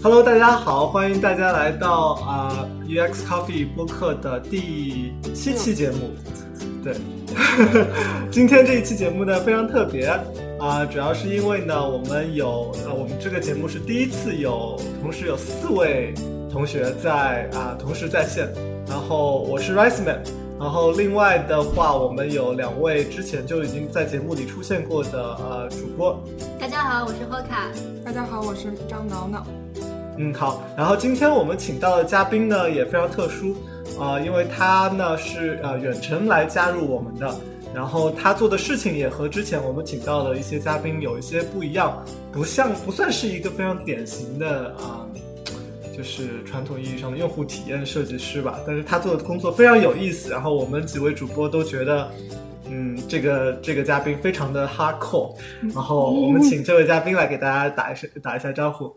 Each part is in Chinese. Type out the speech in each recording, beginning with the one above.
Hello，大家好，欢迎大家来到啊 UX Coffee 播客的第七期节目。对，今天这一期节目呢非常特别啊，主要是因为呢我们有呃我们这个节目是第一次有同时有四位同学在啊同时在线，然后我是 Rice Man，然后另外的话我们有两位之前就已经在节目里出现过的呃主播。大家好，我是霍卡。大家好，我是张挠挠。嗯，好。然后今天我们请到的嘉宾呢也非常特殊，啊，因为他呢是呃远程来加入我们的，然后他做的事情也和之前我们请到的一些嘉宾有一些不一样，不像不算是一个非常典型的啊，就是传统意义上的用户体验设计师吧。但是他做的工作非常有意思，然后我们几位主播都觉得，嗯，这个这个嘉宾非常的 hardcore，然后我们请这位嘉宾来给大家打一声打一下招呼。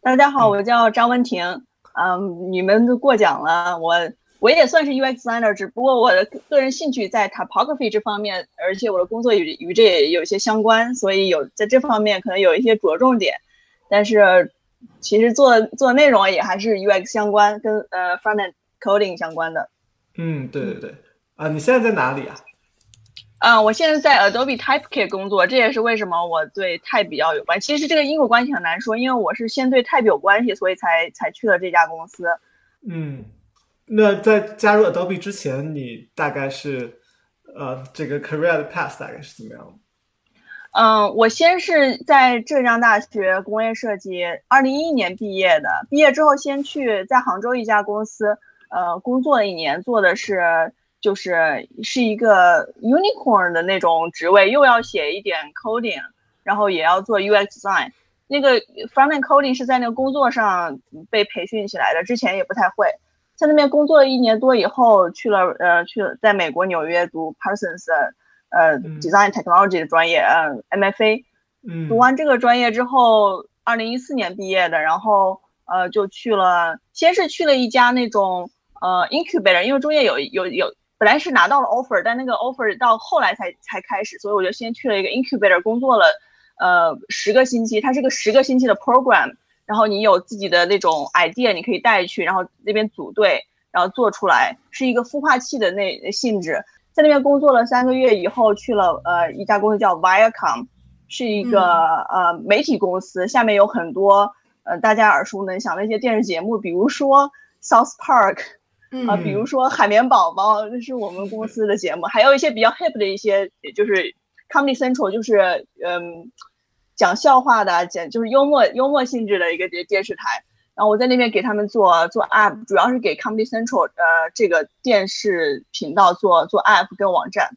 大家好，我叫张文婷。嗯，你们都过奖了，我我也算是 UX designer，只不过我的个人兴趣在 typography 这方面，而且我的工作与与这也有些相关，所以有在这方面可能有一些着重点。但是其实做做内容也还是 UX 相关，跟呃 front end coding 相关的。嗯，对对对。啊，你现在在哪里啊？啊，我现在在 Adobe Typekit 工作，这也是为什么我对 Type 比较有关。其实这个因果关系很难说，因为我是先对 Type 有关系，所以才才去了这家公司。嗯，那在加入 Adobe 之前，你大概是呃这个 career 的 path 大概是怎么样的？嗯，我先是在浙江大学工业设计，二零一一年毕业的。毕业之后，先去在杭州一家公司，呃，工作了一年，做的是。就是是一个 unicorn 的那种职位，又要写一点 coding，然后也要做 UX design。那个 front end coding 是在那个工作上被培训起来的，之前也不太会。在那边工作了一年多以后，去了呃去了在美国纽约读 Parsons 呃 design technology 的专业，呃 MFA。嗯。读完这个专业之后，二零一四年毕业的，然后呃就去了，先是去了一家那种呃 incubator，因为中间有有有。本来是拿到了 offer，但那个 offer 到后来才才开始，所以我就先去了一个 incubator 工作了，呃，十个星期。它是个十个星期的 program，然后你有自己的那种 idea，你可以带去，然后那边组队，然后做出来，是一个孵化器的那性质。在那边工作了三个月以后，去了呃一家公司叫 Viacom，是一个呃媒体公司，下面有很多呃大家耳熟能详的一些电视节目，比如说 South Park。啊，比如说海绵宝宝，那是我们公司的节目，还有一些比较 hip 的一些，就是 Comedy Central，就是嗯，讲笑话的，讲就是幽默幽默性质的一个电电视台。然后我在那边给他们做做 app，主要是给 Comedy Central 呃这个电视频道做做 app 跟网站。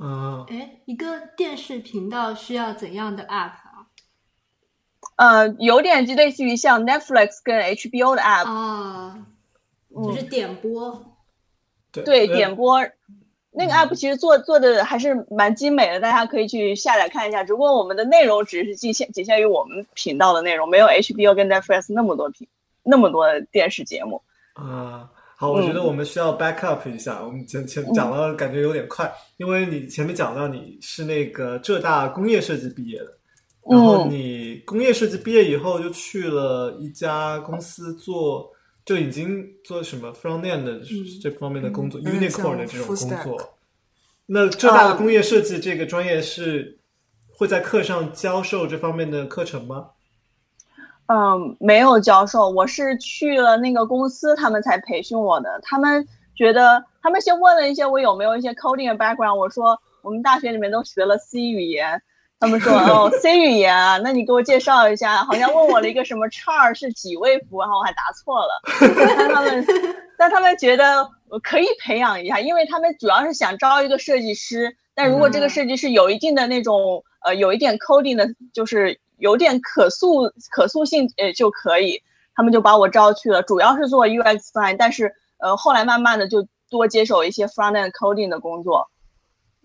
嗯，哎，一个电视频道需要怎样的 app 啊？呃，有点就类似于像 Netflix 跟 HBO 的 app 啊。就是点播，对点播，那个 app 其实做做的还是蛮精美的，大家可以去下载看一下。只不过我们的内容只是仅限仅限于我们频道的内容，没有 HBO 跟 Netflix 那么多频那么多电视节目。啊，好，我觉得我们需要 back up 一下。我们前前讲了，感觉有点快，因为你前面讲到你是那个浙大工业设计毕业的，然后你工业设计毕业以后就去了一家公司做。就已经做什么 front end 的这方面的工作，unicorn 的这种工作。那浙大的工业设计这个专业是会在课上教授这方面的课程吗？嗯，没有教授，我是去了那个公司，他们才培训我的。他们觉得，他们先问了一些我有没有一些 coding 的 background，我说我们大学里面都学了 C 语言。他们说哦，C 语言啊，那你给我介绍一下。好像问我了一个什么 char 是几位符，然后我还答错了。但他们，但他们觉得我可以培养一下，因为他们主要是想招一个设计师。但如果这个设计师有一定的那种呃，有一点 coding 的，就是有点可塑可塑性呃就可以，他们就把我招去了。主要是做 UX design，但是呃后来慢慢的就多接手一些 front end coding 的工作。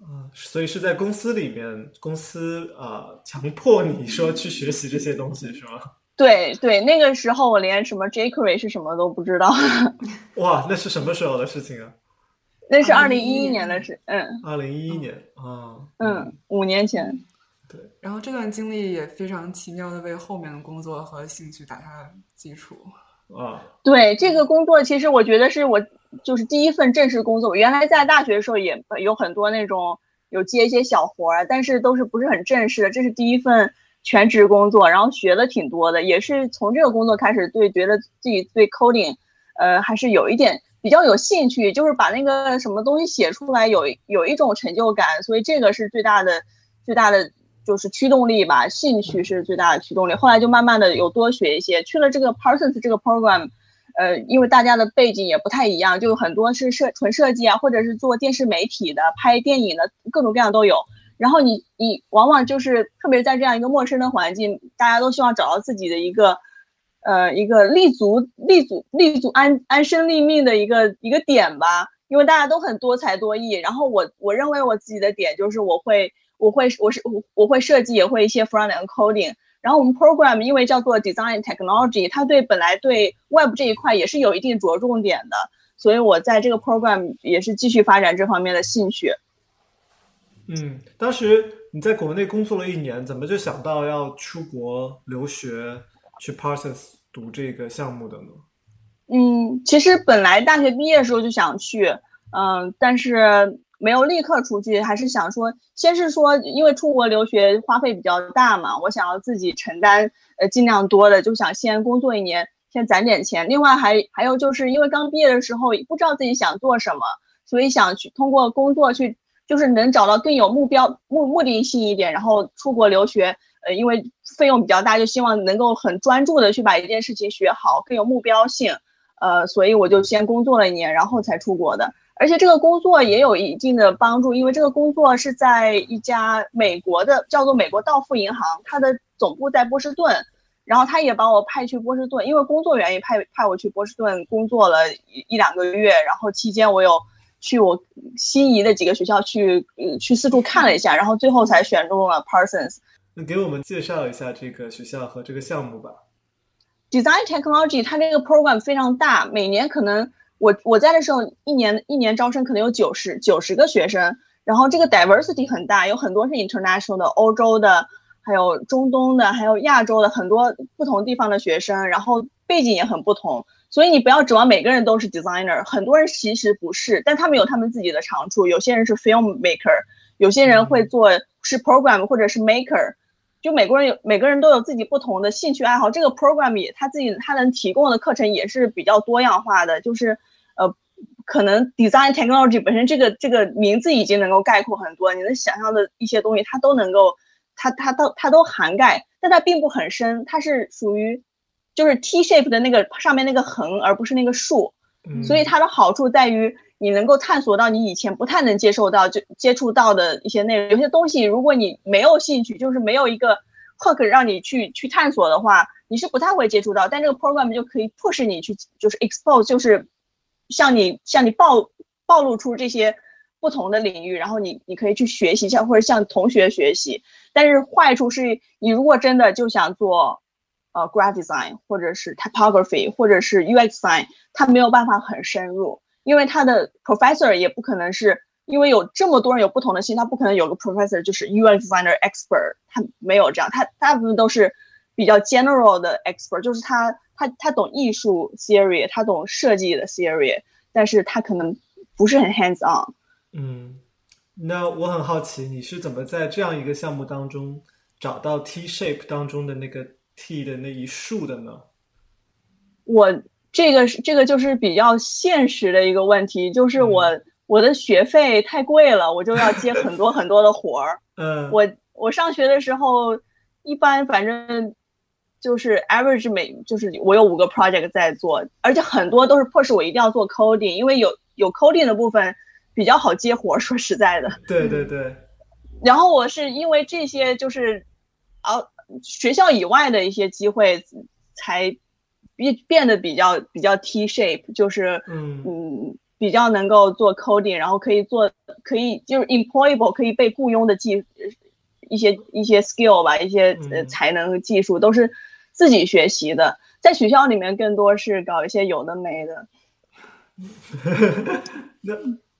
啊，所以是在公司里面，公司啊强迫你说去学习这些东西是吗？对对，那个时候我连什么 jQuery 是什么都不知道。哇，那是什么时候的事情啊？那是二零一一年的事，嗯。二零一一年啊。嗯，五年前。对，然后这段经历也非常奇妙的为后面的工作和兴趣打下基础。啊，对这个工作，其实我觉得是我就是第一份正式工作。原来在大学的时候也有很多那种有接一些小活儿，但是都是不是很正式的。这是第一份全职工作，然后学的挺多的，也是从这个工作开始对觉得自己对 coding，呃，还是有一点比较有兴趣，就是把那个什么东西写出来有有一种成就感，所以这个是最大的最大的。就是驱动力吧，兴趣是最大的驱动力。后来就慢慢的有多学一些，去了这个 Parsons 这个 program，呃，因为大家的背景也不太一样，就很多是设纯设计啊，或者是做电视媒体的、拍电影的，各种各样都有。然后你你往往就是特别在这样一个陌生的环境，大家都希望找到自己的一个，呃，一个立足立足立足安安身立命的一个一个点吧。因为大家都很多才多艺，然后我我认为我自己的点就是我会。我会，我是我我会设计，也会一些 front end coding。然后我们 program 因为叫做 design technology，它对本来对 web 这一块也是有一定着重点的，所以我在这个 program 也是继续发展这方面的兴趣。嗯，当时你在国内工作了一年，怎么就想到要出国留学去 Parsons 读这个项目的呢？嗯，其实本来大学毕业的时候就想去，嗯，但是。没有立刻出去，还是想说，先是说，因为出国留学花费比较大嘛，我想要自己承担，呃，尽量多的，就想先工作一年，先攒点钱。另外还还有就是因为刚毕业的时候不知道自己想做什么，所以想去通过工作去，就是能找到更有目标、目目的性一点。然后出国留学，呃，因为费用比较大，就希望能够很专注的去把一件事情学好，更有目标性。呃，所以我就先工作了一年，然后才出国的。而且这个工作也有一定的帮助，因为这个工作是在一家美国的叫做美国道富银行，它的总部在波士顿，然后他也把我派去波士顿，因为工作原因派派我去波士顿工作了一一两个月，然后期间我有去我心仪的几个学校去去四处看了一下，然后最后才选中了 Parsons。那给我们介绍一下这个学校和这个项目吧。Design Technology 它这个 program 非常大，每年可能。我我在的时候，一年一年招生可能有九十九十个学生，然后这个 diversity 很大，有很多是 international 的，欧洲的，还有中东的，还有亚洲的，很多不同地方的学生，然后背景也很不同，所以你不要指望每个人都是 designer，很多人其实不是，但他们有他们自己的长处，有些人是 film maker，有些人会做是 program 或者是 maker。就每个人有每个人都有自己不同的兴趣爱好，这个 program 也他自己他能提供的课程也是比较多样化的。就是，呃，可能 design technology 本身这个这个名字已经能够概括很多，你能想象的一些东西，它都能够，它它都它都涵盖，但它并不很深，它是属于就是 T shape 的那个上面那个横，而不是那个竖。所以它的好处在于。你能够探索到你以前不太能接受到就接触到的一些内容，有些东西如果你没有兴趣，就是没有一个 hook 让你去去探索的话，你是不太会接触到。但这个 program 就可以迫使你去，就是 expose，就是向你向你暴暴露出这些不同的领域，然后你你可以去学习一下，或者向同学学习。但是坏处是你如果真的就想做呃 graphic design，或者是 typography，或者是 UX design，它没有办法很深入。因为他的 professor 也不可能是因为有这么多人有不同的心，他不可能有个 professor 就是 UX designer expert，他没有这样，他大部分都是比较 general 的 expert，就是他他他懂艺术 theory，他懂设计的 theory，但是他可能不是很 hands on。嗯，那我很好奇，你是怎么在这样一个项目当中找到 T shape 当中的那个 T 的那一竖的呢？我。这个是这个就是比较现实的一个问题，就是我我的学费太贵了，我就要接很多很多的活儿。嗯，我我上学的时候，一般反正就是 average 每就是我有五个 project 在做，而且很多都是迫使我一定要做 coding，因为有有 coding 的部分比较好接活儿。说实在的，对对对。然后我是因为这些就是啊学校以外的一些机会才。变变得比较比较 T shape，就是嗯嗯比较能够做 coding，然后可以做可以就是 employable 可以被雇佣的技一些一些 skill 吧，一些呃才能和技术都是自己学习的，在学校里面更多是搞一些有的没的。那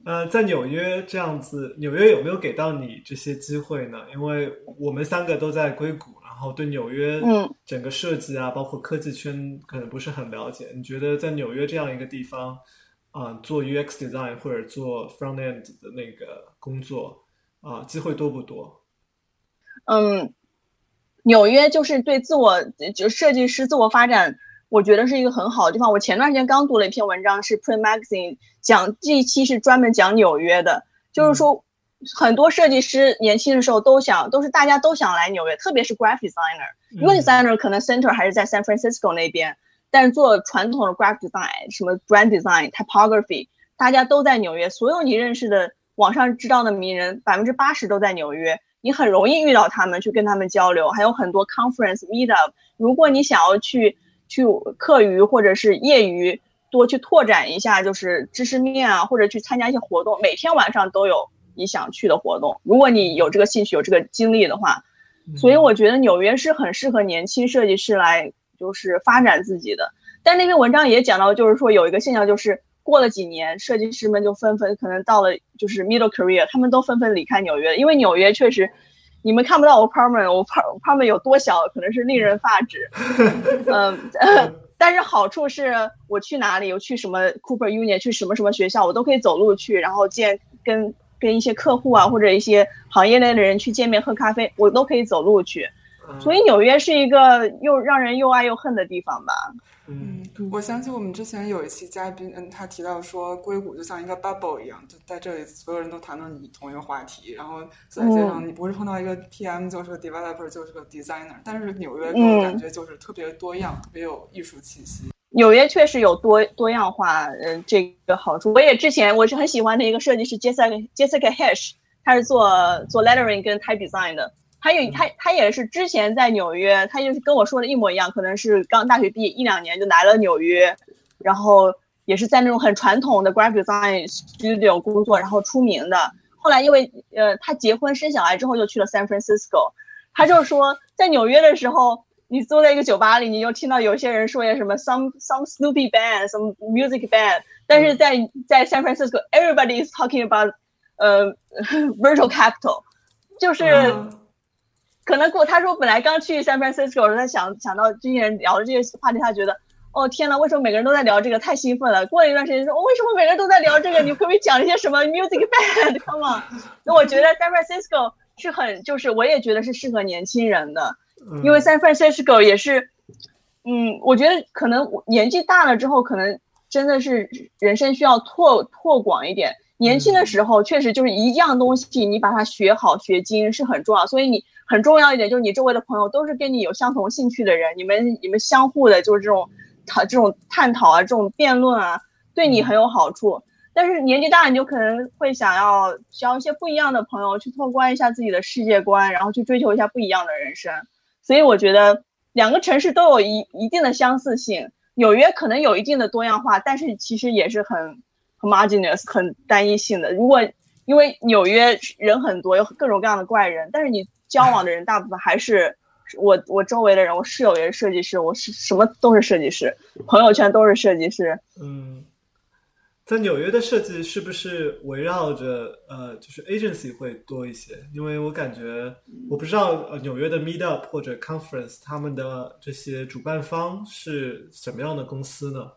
呃，在纽约这样子，纽约有没有给到你这些机会呢？因为我们三个都在硅谷，然后对纽约嗯整个设计啊，包括科技圈可能不是很了解。你觉得在纽约这样一个地方，啊、做 UX design 或者做 front end 的那个工作啊、机会多不多？嗯，纽约就是对自我就设计师自我发展，我觉得是一个很好的地方。我前段时间刚读了一篇文章，是 Print Magazine 讲这一期是专门讲纽约的，就是说很多设计师年轻的时候都想，都是大家都想来纽约，特别是 graphic designer。UI designer 可能 center 还是在 San Francisco 那边，但是做传统的 graphic design，什么 brand design、typography，大家都在纽约。所有你认识的网上知道的名人，百分之八十都在纽约。你很容易遇到他们，去跟他们交流，还有很多 conference meetup。如果你想要去去课余或者是业余多去拓展一下，就是知识面啊，或者去参加一些活动，每天晚上都有你想去的活动。如果你有这个兴趣、有这个精力的话，所以我觉得纽约是很适合年轻设计师来就是发展自己的。但那篇文章也讲到，就是说有一个现象，就是过了几年，设计师们就纷纷可能到了就是 middle career，他们都纷纷离开纽约，因为纽约确实。你们看不到我 apartment，我 apartment 有多小，可能是令人发指。嗯，但是好处是我去哪里，我去什么 Cooper Union，去什么什么学校，我都可以走路去，然后见跟跟一些客户啊或者一些行业内的人去见面喝咖啡，我都可以走路去。所以纽约是一个又让人又爱又恨的地方吧。嗯，我想起我们之前有一期嘉宾，嗯，他提到说硅谷就像一个 bubble 一样，就在这里所有人都谈论你同一个话题，然后走在街上，你不是碰到一个 PM 就是个 developer 就是个 designer，但是纽约给我感觉就是特别多样，特别有艺术气息。纽约确实有多多样化，嗯、呃，这个好处。我也之前我是很喜欢的一个设计师 Jessica Jessica Hesh，他是做做 lettering 跟 type design 的。他有他他也是之前在纽约，他就是跟我说的一模一样，可能是刚大学毕业一两年就来了纽约，然后也是在那种很传统的 graphic design studio 工作，然后出名的。后来因为呃他结婚生小孩之后就去了 San Francisco，他就是说在纽约的时候，你坐在一个酒吧里，你就听到有些人说些什么 some some Snoopy band some music band，但是在在 San Francisco everybody is talking about 呃 virtual capital，就是。嗯可能过他说本来刚去 San Francisco，他想想到这些人聊的这些话题，他觉得哦天呐，为什么每个人都在聊这个？太兴奋了。过了一段时间说，哦，为什么每个人都在聊这个？你可不可以讲一些什么 music band？Come on。那我觉得 San Francisco 是很，就是我也觉得是适合年轻人的，因为 San Francisco 也是，嗯，我觉得可能年纪大了之后，可能真的是人生需要拓拓广一点。年轻的时候，确实就是一样东西，你把它学好学精是很重要，所以你。很重要一点就是你周围的朋友都是跟你有相同兴趣的人，你们你们相互的就是这种讨这种探讨啊，这种辩论啊，对你很有好处。但是年纪大，你就可能会想要交一些不一样的朋友，去拓宽一下自己的世界观，然后去追求一下不一样的人生。所以我觉得两个城市都有一一定的相似性。纽约可能有一定的多样化，但是其实也是很 homogeneous 很单一性的。如果因为纽约人很多，有各种各样的怪人，但是你。交往的人大部分还是我，我周围的人，我室友也是设计师，我是什么都是设计师，朋友圈都是设计师。嗯，在纽约的设计是不是围绕着呃，就是 agency 会多一些？因为我感觉我不知道呃纽约的 meetup 或者 conference 他们的这些主办方是什么样的公司呢？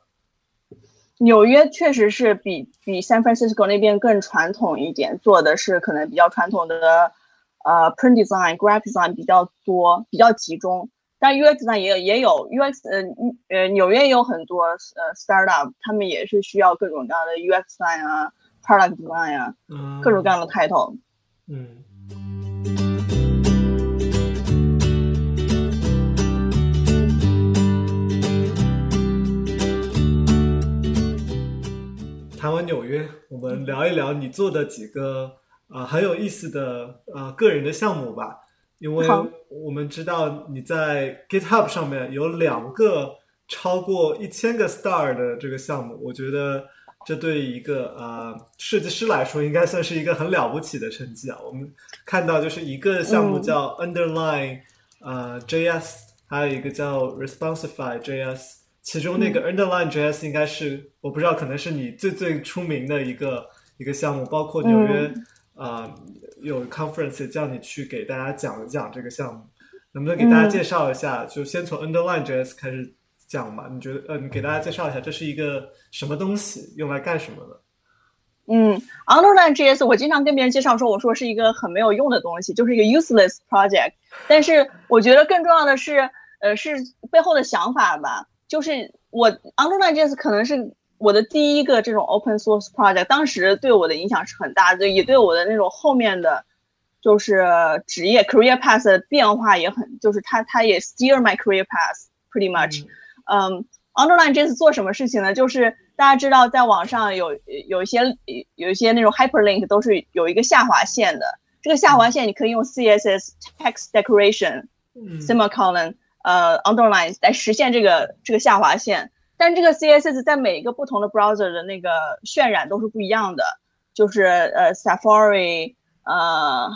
纽约确实是比比 San Francisco 那边更传统一点，做的是可能比较传统的。呃、print design、graphic design 比较多，比较集中，但 UX design 也有也有 UX，呃呃，纽约也有很多呃 startup，他们也是需要各种各样的 UX design 啊，product design 啊，嗯、各种各样的 title。嗯。谈完纽约，我们聊一聊你做的几个。啊、呃，很有意思的呃个人的项目吧，因为我们知道你在 GitHub 上面有两个超过一千个 star 的这个项目，我觉得这对一个呃设计师来说应该算是一个很了不起的成绩啊。我们看到就是一个项目叫 Underline、嗯、呃 JS，还有一个叫 Responsify JS，其中那个 Underline JS 应该是、嗯、我不知道可能是你最最出名的一个。一个项目，包括纽约啊、有 conference 叫你去给大家讲一讲这个项目，能不能给大家介绍一下？就先从 Underline JS 开始讲吧。你觉得呃，你给大家介绍一下这是一个什么东西，用来干什么的？嗯，Underline JS 我经常跟别人介绍说，我说是一个很没有用的东西，就是一个 useless project。但是我觉得更重要的是，呃，是背后的想法吧。就是我 Underline JS 可能是我的第一个这种 open source project，当时对我的影响是很大的，也对我的那种后面的就是职业 career path 的变化也很，就是它它也 steer my career path pretty much。嗯，Underline 这次做什么事情呢？就是大家知道，在网上有有一些有一些那种 hyperlink 都是有一个下划线的。这个下划线你可以用 CSS text decoration 嗯 semicolon 呃 underline 来实现这个这个下划线。但这个 CSS 在每一个不同的 browser 的那个渲染都是不一样的，就是呃 Safari 呃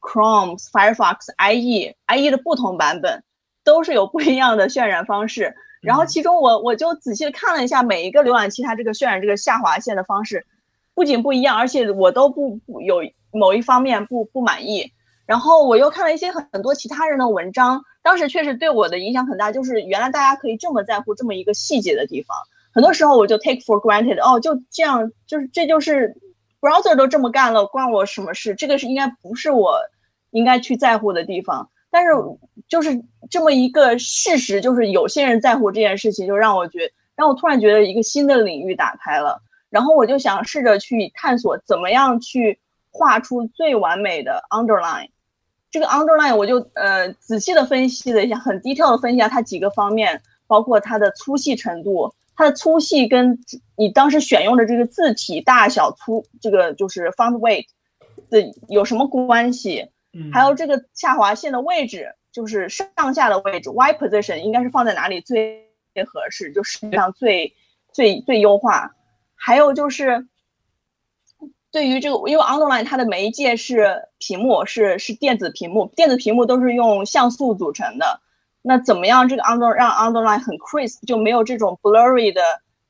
Chrome Firefox IE IE 的不同版本都是有不一样的渲染方式。然后其中我我就仔细的看了一下每一个浏览器它这个渲染这个下划线的方式，不仅不一样，而且我都不不有某一方面不不满意。然后我又看了一些很很多其他人的文章，当时确实对我的影响很大，就是原来大家可以这么在乎这么一个细节的地方。很多时候我就 take for granted，哦，就这样，就是这就是 browser 都这么干了，关我什么事？这个是应该不是我应该去在乎的地方。但是就是这么一个事实，就是有些人在乎这件事情，就让我觉，让我突然觉得一个新的领域打开了。然后我就想试着去探索怎么样去画出最完美的 underline。这个 underline 我就呃仔细的分析了一下，很 detail 的分析一下它几个方面，包括它的粗细程度，它的粗细跟你当时选用的这个字体大小粗，这个就是 font weight 的有什么关系？嗯还有这个下划线的位置，就是上下的位置，Y position 应该是放在哪里最合适，就实际上最最最优化。还有就是对于这个，因为 underline 它的媒介是屏幕，是是电子屏幕，电子屏幕都是用像素组成的。那怎么样这个 under 让 underline 很 crisp，就没有这种 blurry 的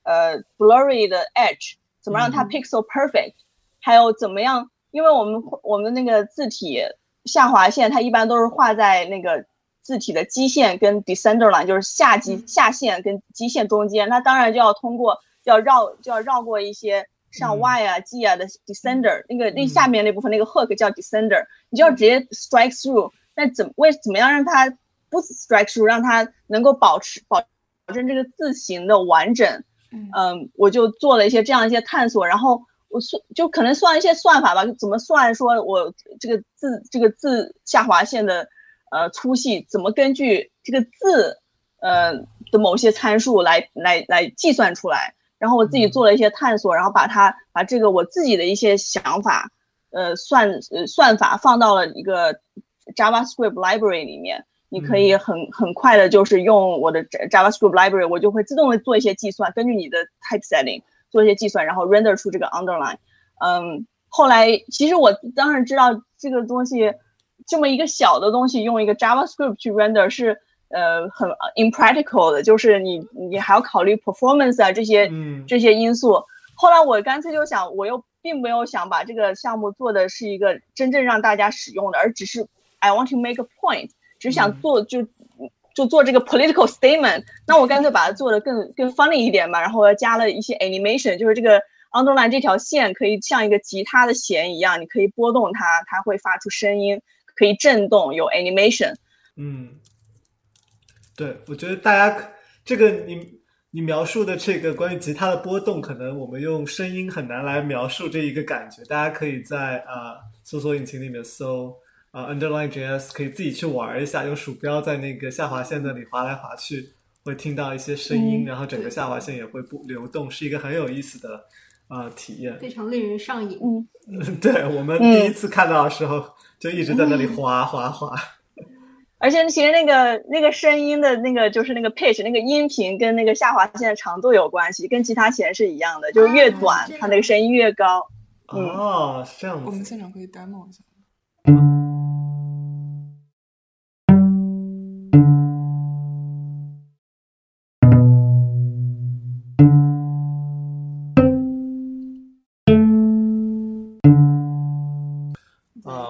呃 blurry 的 edge，怎么让它嗯 pixel perfect？、还有怎么样？因为我们我们那个字体下划线，它一般都是画在那个字体的基线跟 descender line，就是下基下线跟基线中间。那当然就要通过要绕就要绕过一些像嗯。Y 啊、G 啊的 descender，那个那嗯下面那部分那个 hook 叫 descender，你就要直接 strike through。那怎为怎么样让它不 strike through，让它能够保持保保证这个字形的完整？嗯。嗯，我就做了一些这样一些探索，然后我算就可能算一些算法吧，怎么算说我这个字这个字下划线的呃粗细，怎么根据这个字呃的某些参数来来来计算出来，然后我自己做了一些探索，然后把它把这个我自己的一些想法呃算呃算法放到了一个 JavaScript library 里面。你可以很很快的，就是用我的 JavaScript library，我就会自动的做一些计算，根据你的 typesetting 做一些计算，然后 render 出这个 underline。嗯，后来其实我当然知道这个东西这么一个小的东西，用一个 JavaScript 去 render 是呃很 impractical 的，就是你你还要考虑 performance 啊这些嗯这些因素。后来我干脆就想，我又并没有想把这个项目做的是一个真正让大家使用的，而只是 I want to make a point。只想做就就做这个 political statement，那我干脆把它做的更更 funny 一点吧，然后我加了一些 animation，就是这个 underline 这条线可以像一个吉他的弦一样，你可以拨动它，它会发出声音，可以震动，有 animation。嗯，对，我觉得大家可这个你你描述的这个关于吉他的波动，可能我们用声音很难来描述这一个感觉。大家可以在啊、呃搜索引擎里面搜啊、呃 underline JS，可以自己去玩一下，用鼠标在那个下划线那里划来划去，会听到一些声音，嗯然后整个下划线也会不流动，是一个很有意思的啊、呃体验。非常令人上瘾。嗯，对我们第一次看到的时候，就一直在那里划划划。而且其实那个那个声音的那个就是那个 pitch 那个音频跟那个下划线的长度有关系，跟其他弦是一样的，就是越啊短它那个声音越高。嗯哦，是这样我们。现场可以 demo 一下。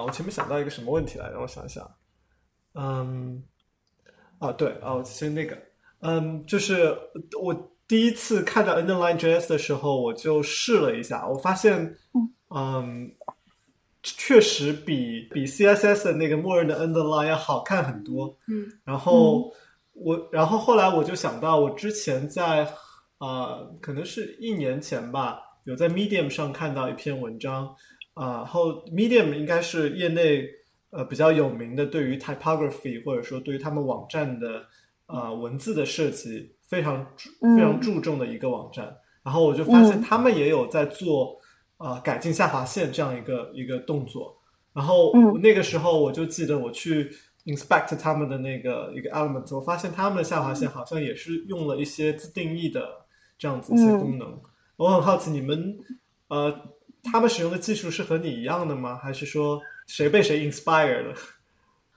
我前面想到一个什么问题来，让我想想。嗯，啊，对，啊，其实那个，嗯，就是我第一次看到 Underline JS 的时候，我就试了一下，我发现，嗯，确实比比 CSS 的那个默认的 Underline 要好看很多。嗯，然后我，然后后来我就想到，我之前在啊，可能是一年前吧，有在 Medium 上看到一篇文章，啊，后 Medium 应该是业内呃比较有名的，对于 typography 或者说对于他们网站的呃文字的设计非常注非常注重的一个网站。然后我就发现他们也有在做呃改进下划线这样一个一个动作。然后那个时候我就记得我去 inspect 他们的那个一个 element，我发现他们的下划线好像也是用了一些自定义的这样子一些功能。我很好奇你们呃他们使用的技术是和你一样的吗？还是说谁被谁 inspired 了？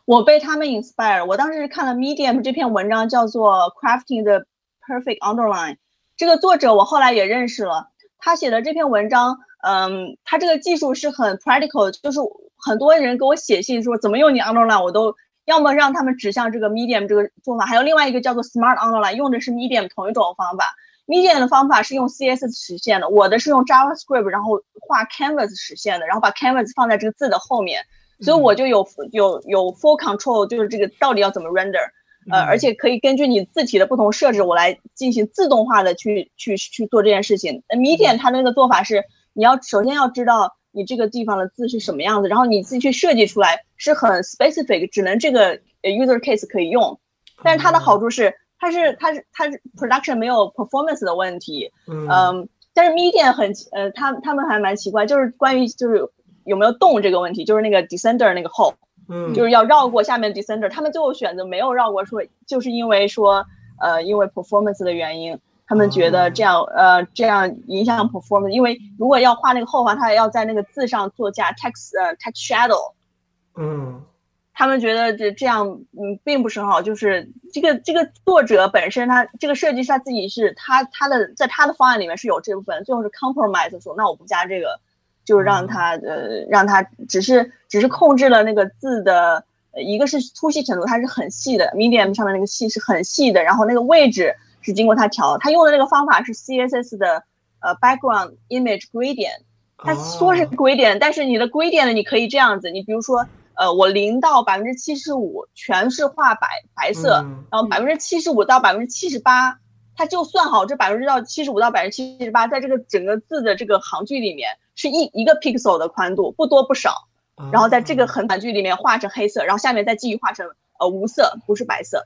我被他们 inspire。我当时是看了 Medium 这篇文章，叫做 Crafting the Perfect Underline。这个作者我后来也认识了，他写的这篇文章，嗯，他这个技术是很 practical，就是很多人给我写信说怎么用你 underline，我都要么让他们指向这个 Medium 这个做法，还有另外一个叫做 Smart Underline，用的是 Medium 同一种方法。Medium 的方法是用 CSS 实现的，我的是用 JavaScript，然后画 Canvas 实现的，然后把 Canvas 放在这个字的后面，所以我就有有有 full control，就是这个到底要怎么 render，呃，而且可以根据你字体的不同设置，我来进行自动化的去去去做这件事情。Medium 它那个做法是，你要首先要知道你这个地方的字是什么样子，然后你自己去设计出来是很 specific，只能这个 user case 可以用，但是它的好处是。它是它是它是 production 没有 performance 的问题，嗯，但是 Medium 很呃，他他们还蛮奇怪，就是关于就是有没有动这个问题，就是那个 descender 那个 hole，嗯，就是要绕过下面 descender，他们最后选择没有绕过，说就是因为说呃因为 performance 的原因，他们觉得这样呃这样影响 performance，因为如果要画那个后话，他要在那个字上做加 text 呃 text shadow，嗯。他们觉得这这样，嗯，并不是很好。就是这个这个作者本身，他这个设计师他自己是他他的在他的方案里面是有这部分，最后是 compromise 说，那我不加这个，就是让他呃让他只是只是控制了那个字的，一个是粗细程度，它是很细的，medium 上面那个细是很细的，然后那个位置是经过他调，他用的那个方法是 CSS 的呃 background image gradient，他说是 gradient，但是你的 gradient 你可以这样子，你比如说。呃，我零到百分之七十五全是画白白色，然后百分之七十五到百分之七十八，它就算好这百分之到七十五到百分之七十八，在这个整个字的这个行距里面是一一个 pixel 的宽度，不多不少，然后在这个横版距里面画成黑色，然后下面再继续画成呃无色，不是白色，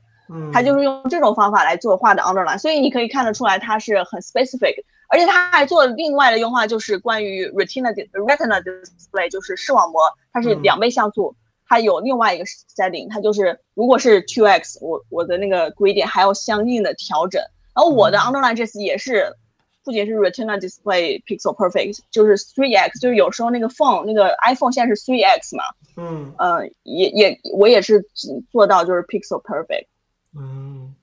它就是用这种方法来做画的 underline，所以你可以看得出来它是很 specific，而且它还做了另外的优化，就是关于 retina retina display，就是视网膜，它是两倍像素。它有另外一个 setting，它就是如果是 two x，我我的那个 gradient 还要相应的调整。然后我的 underline 这次也是，不仅是 retina display pixel perfect，就是 three x，就是有时候那个 phone 那个 iPhone 现在是 three x 嘛，嗯，呃，也也我也是做到就是 pixel perfect，嗯，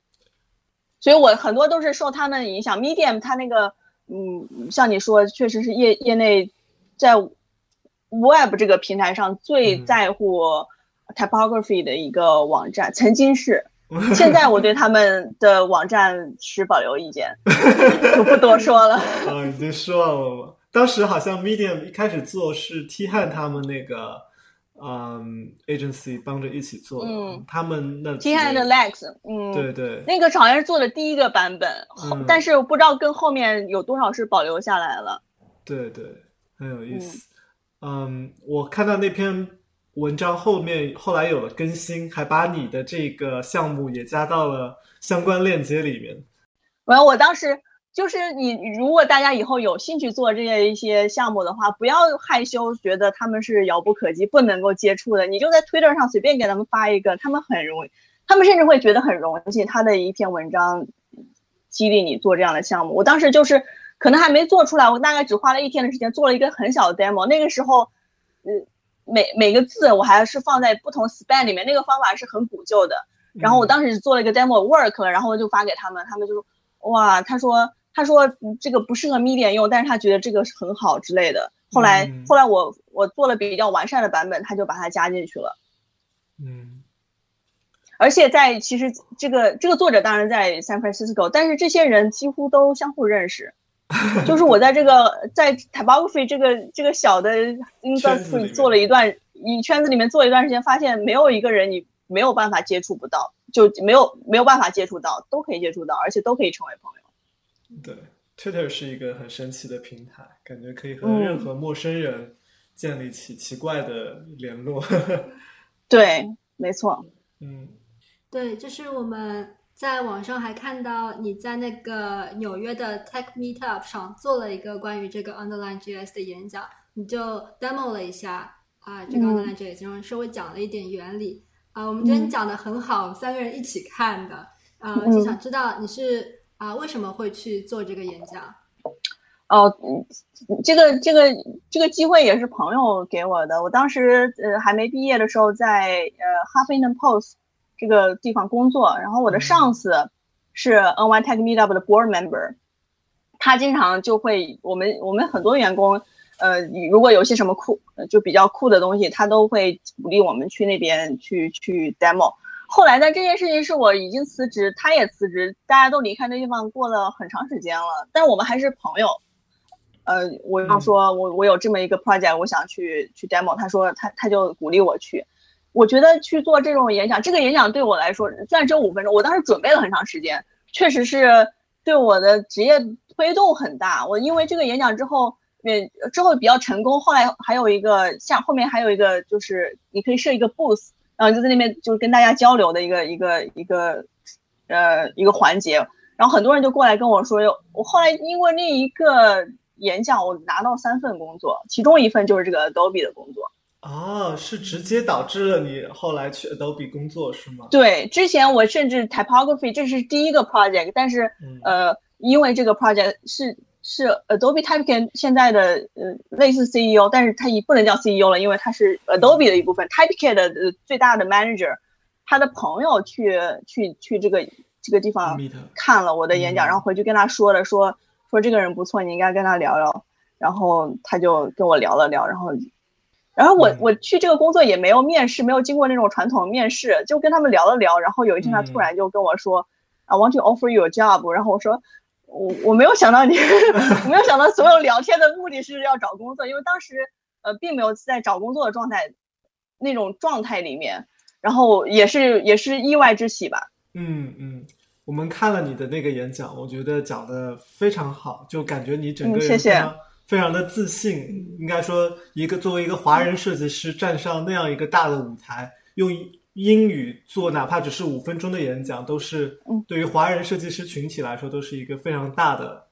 所以我很多都是受他们影响。Medium 它那个，嗯，像你说，确实是业业内在。Web 这个平台上最在乎 typography 的一个网站，曾经是，现在我对他们的网站持保留意见，就不多说了。啊，已经失望了吗？当时好像 Medium 一开始做是 T 汉他们那个嗯 agency 帮着一起做的，嗯，他们那 T 汉的 Lex，嗯，对对，那个好像是做的第一个版本，但是不知道跟后面有多少是保留下来了。对对，很有意思。嗯，我看到那篇文章后面后来有了更新，还把你的这个项目也加到了相关链接里面。完，我当时就是你，如果大家以后有兴趣做这些一些项目的话，不要害羞，觉得他们是遥不可及、不能够接触的，你就在 Twitter 上随便给他们发一个，他们很容易，他们甚至会觉得很荣幸，他的一篇文章激励你做这样的项目。我当时就是。可能还没做出来，我大概只花了一天的时间做了一个很小的 demo。那个时候，嗯，每每个字我还是放在不同 span 里面，那个方法是很古旧的。然后我当时只做了一个 demo work 了，然后我就发给他们，他们就说，哇，他说他说这个不适合 medium 用，但是他觉得这个是很好之类的。后来嗯后来我我做了比较完善的版本，他就把它加进去了。嗯而且在其实这个这个作者当然在 San Francisco，但是这些人几乎都相互认识。就是我在这个在 typography 这个这个小的圈子里 industry 做了一段一圈子里面做了一段时间，发现没有一个人你没有办法接触不到，就没有没有办法接触到，都可以接触到，而且都可以成为朋友。对，Twitter 是一个很神奇的平台，感觉可以和嗯任何陌生人建立起奇怪的联络。对，没错。嗯对，就是我们在网上还看到你在那个纽约的 Tech Meetup 上做了一个关于这个 Underline JS 的演讲，你就 demo 了一下啊、这个嗯。Underline JS，然后稍微讲了一点原理。啊、我们觉得你嗯。讲的很好，三个人一起看的。啊、嗯。就想知道你是啊、为什么会去做这个演讲？哦，嗯这个这个这个机会也是朋友给我的。我当时呃还没毕业的时候在，呃 Huffington Post 这个地方工作，然后我的上司是 NY Tech Meetup 的 board member，他经常就会我们我们很多员工，呃，如果有些什么酷呃就比较酷的东西，他都会鼓励我们去那边去去 demo。后来呢，这件事情是我已经辞职，他也辞职，大家都离开那地方过了很长时间了，但我们还是朋友。呃，我就说我我有这么一个 project，我想去去 demo，他说他他就鼓励我去。我觉得去做这种演讲，这个演讲对我来说虽然只有五分钟，我当时准备了很长时间，确实是对我的职业推动很大。我因为这个演讲之后，也之后比较成功，后来还有一个像后面还有一个就是你可以设一个 booth，然后就在那边就是跟大家交流的一个一个一个呃一个环节，然后很多人就过来跟我说，我后来因为那一个演讲，我拿到三份工作，其中一份就是这个 Adobe 的工作。啊，是直接导致了你后来去 Adobe 工作是吗？对，之前我甚至 typography 这是第一个 project，但是嗯呃，因为这个 project 是是 Adobe Typekit 现在的呃类似 CEO，但是他也不能叫 CEO 了，因为他是 Adobe 的一部分，Typekit 的呃最大的 manager，他的朋友去去去这个这个地方看了我的演讲，嗯然后回去跟他说了，说说这个人不错，你应该跟他聊聊。然后他就跟我聊了聊，然后，然后我嗯我去这个工作也没有面试，没有经过那种传统面试，就跟他们聊了聊。然后有一天他突然就跟我说、i want to offer you a job。”然后我说：“我我没有想到你，我没有想到所有聊天的目的是要找工作，因为当时呃并没有在找工作的状态那种状态里面，然后也是也是意外之喜吧。嗯嗯，我们看了你的那个演讲，我觉得讲的非常好，就感觉你整个嗯谢谢人非常、的自信。应该说，一个作为一个华人设计师站上那样一个大的舞台，用英语做哪怕只是五分钟的演讲，都是嗯对于华人设计师群体来说，都是一个非常大的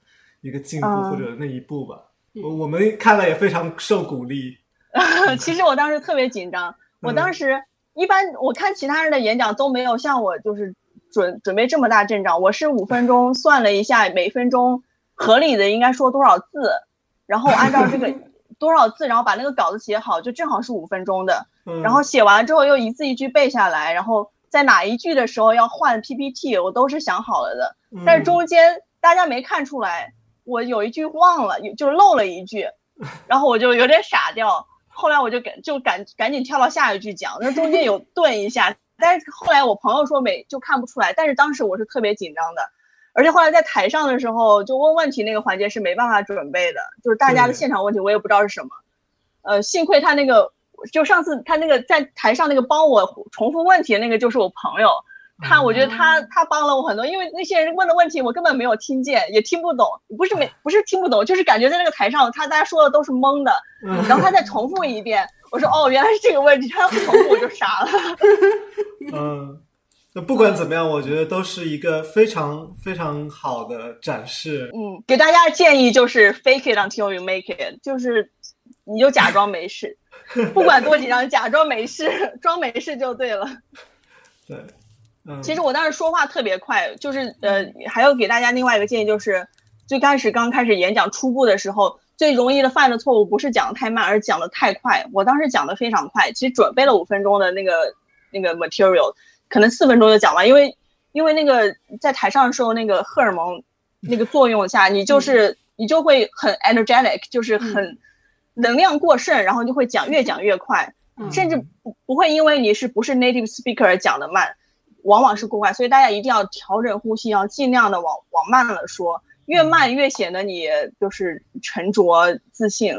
一个进步嗯或者那一步吧。嗯我我们看了也非常受鼓励。其实我当时特别紧张，我当时一般我看其他人的演讲都没有像我就是准准备这么大阵仗，我是五分钟算了一下，每分钟合理的应该说多少字，然后按照这个 多少字，然后把那个稿子写好，就正好是五分钟的。嗯、然后写完之后又一字一句背下来，然后在哪一句的时候要换 PPT，我都是想好了的。嗯，但是中间大家没看出来，我有一句忘了，有就漏了一句，然后我就有点傻掉。后来我就赶就赶赶紧跳到下一句讲，那中间有顿一下，但是后来我朋友说没就看不出来，但是当时我是特别紧张的，而且后来在台上的时候就问问题那个环节是没办法准备的，就是大家的现场问题我也不知道是什么，呃，幸亏他那个就上次他那个在台上那个帮我重复问题的那个就是我朋友，他我觉得他他帮了我很多，因为那些人问的问题我根本没有听见，也听不懂，不是没不是听不懂，就是感觉在那个台上他大家说的都是懵的，嗯。然后他再重复一遍，我说哦原来是这个问题，他不重复我就傻了。嗯，那不管怎么样，我觉得都是一个非常非常好的展示。嗯，给大家建议就是 fake it until you make it，就是你就假装没事，不管多紧张，假装没事，装没事就对了。对，嗯，其实我当时说话特别快，就是呃，还要给大家另外一个建议，就是最开始刚开始演讲初步的时候，最容易的犯的错误不是讲的太慢，而是讲的太快。我当时讲的非常快，其实准备了五分钟的那个那个 material，可能四分钟就讲完，因为因为那个在台上的时候，那个荷尔蒙那个作用下，你就是你就会很 energetic，就是很能量过剩，然后就会讲越讲越快，嗯。甚至不不会因为你是不是 native speaker 而讲的慢，往往是过快，所以大家一定要调整呼吸，要尽量的往往慢了说，越慢越显得你就是沉着自信。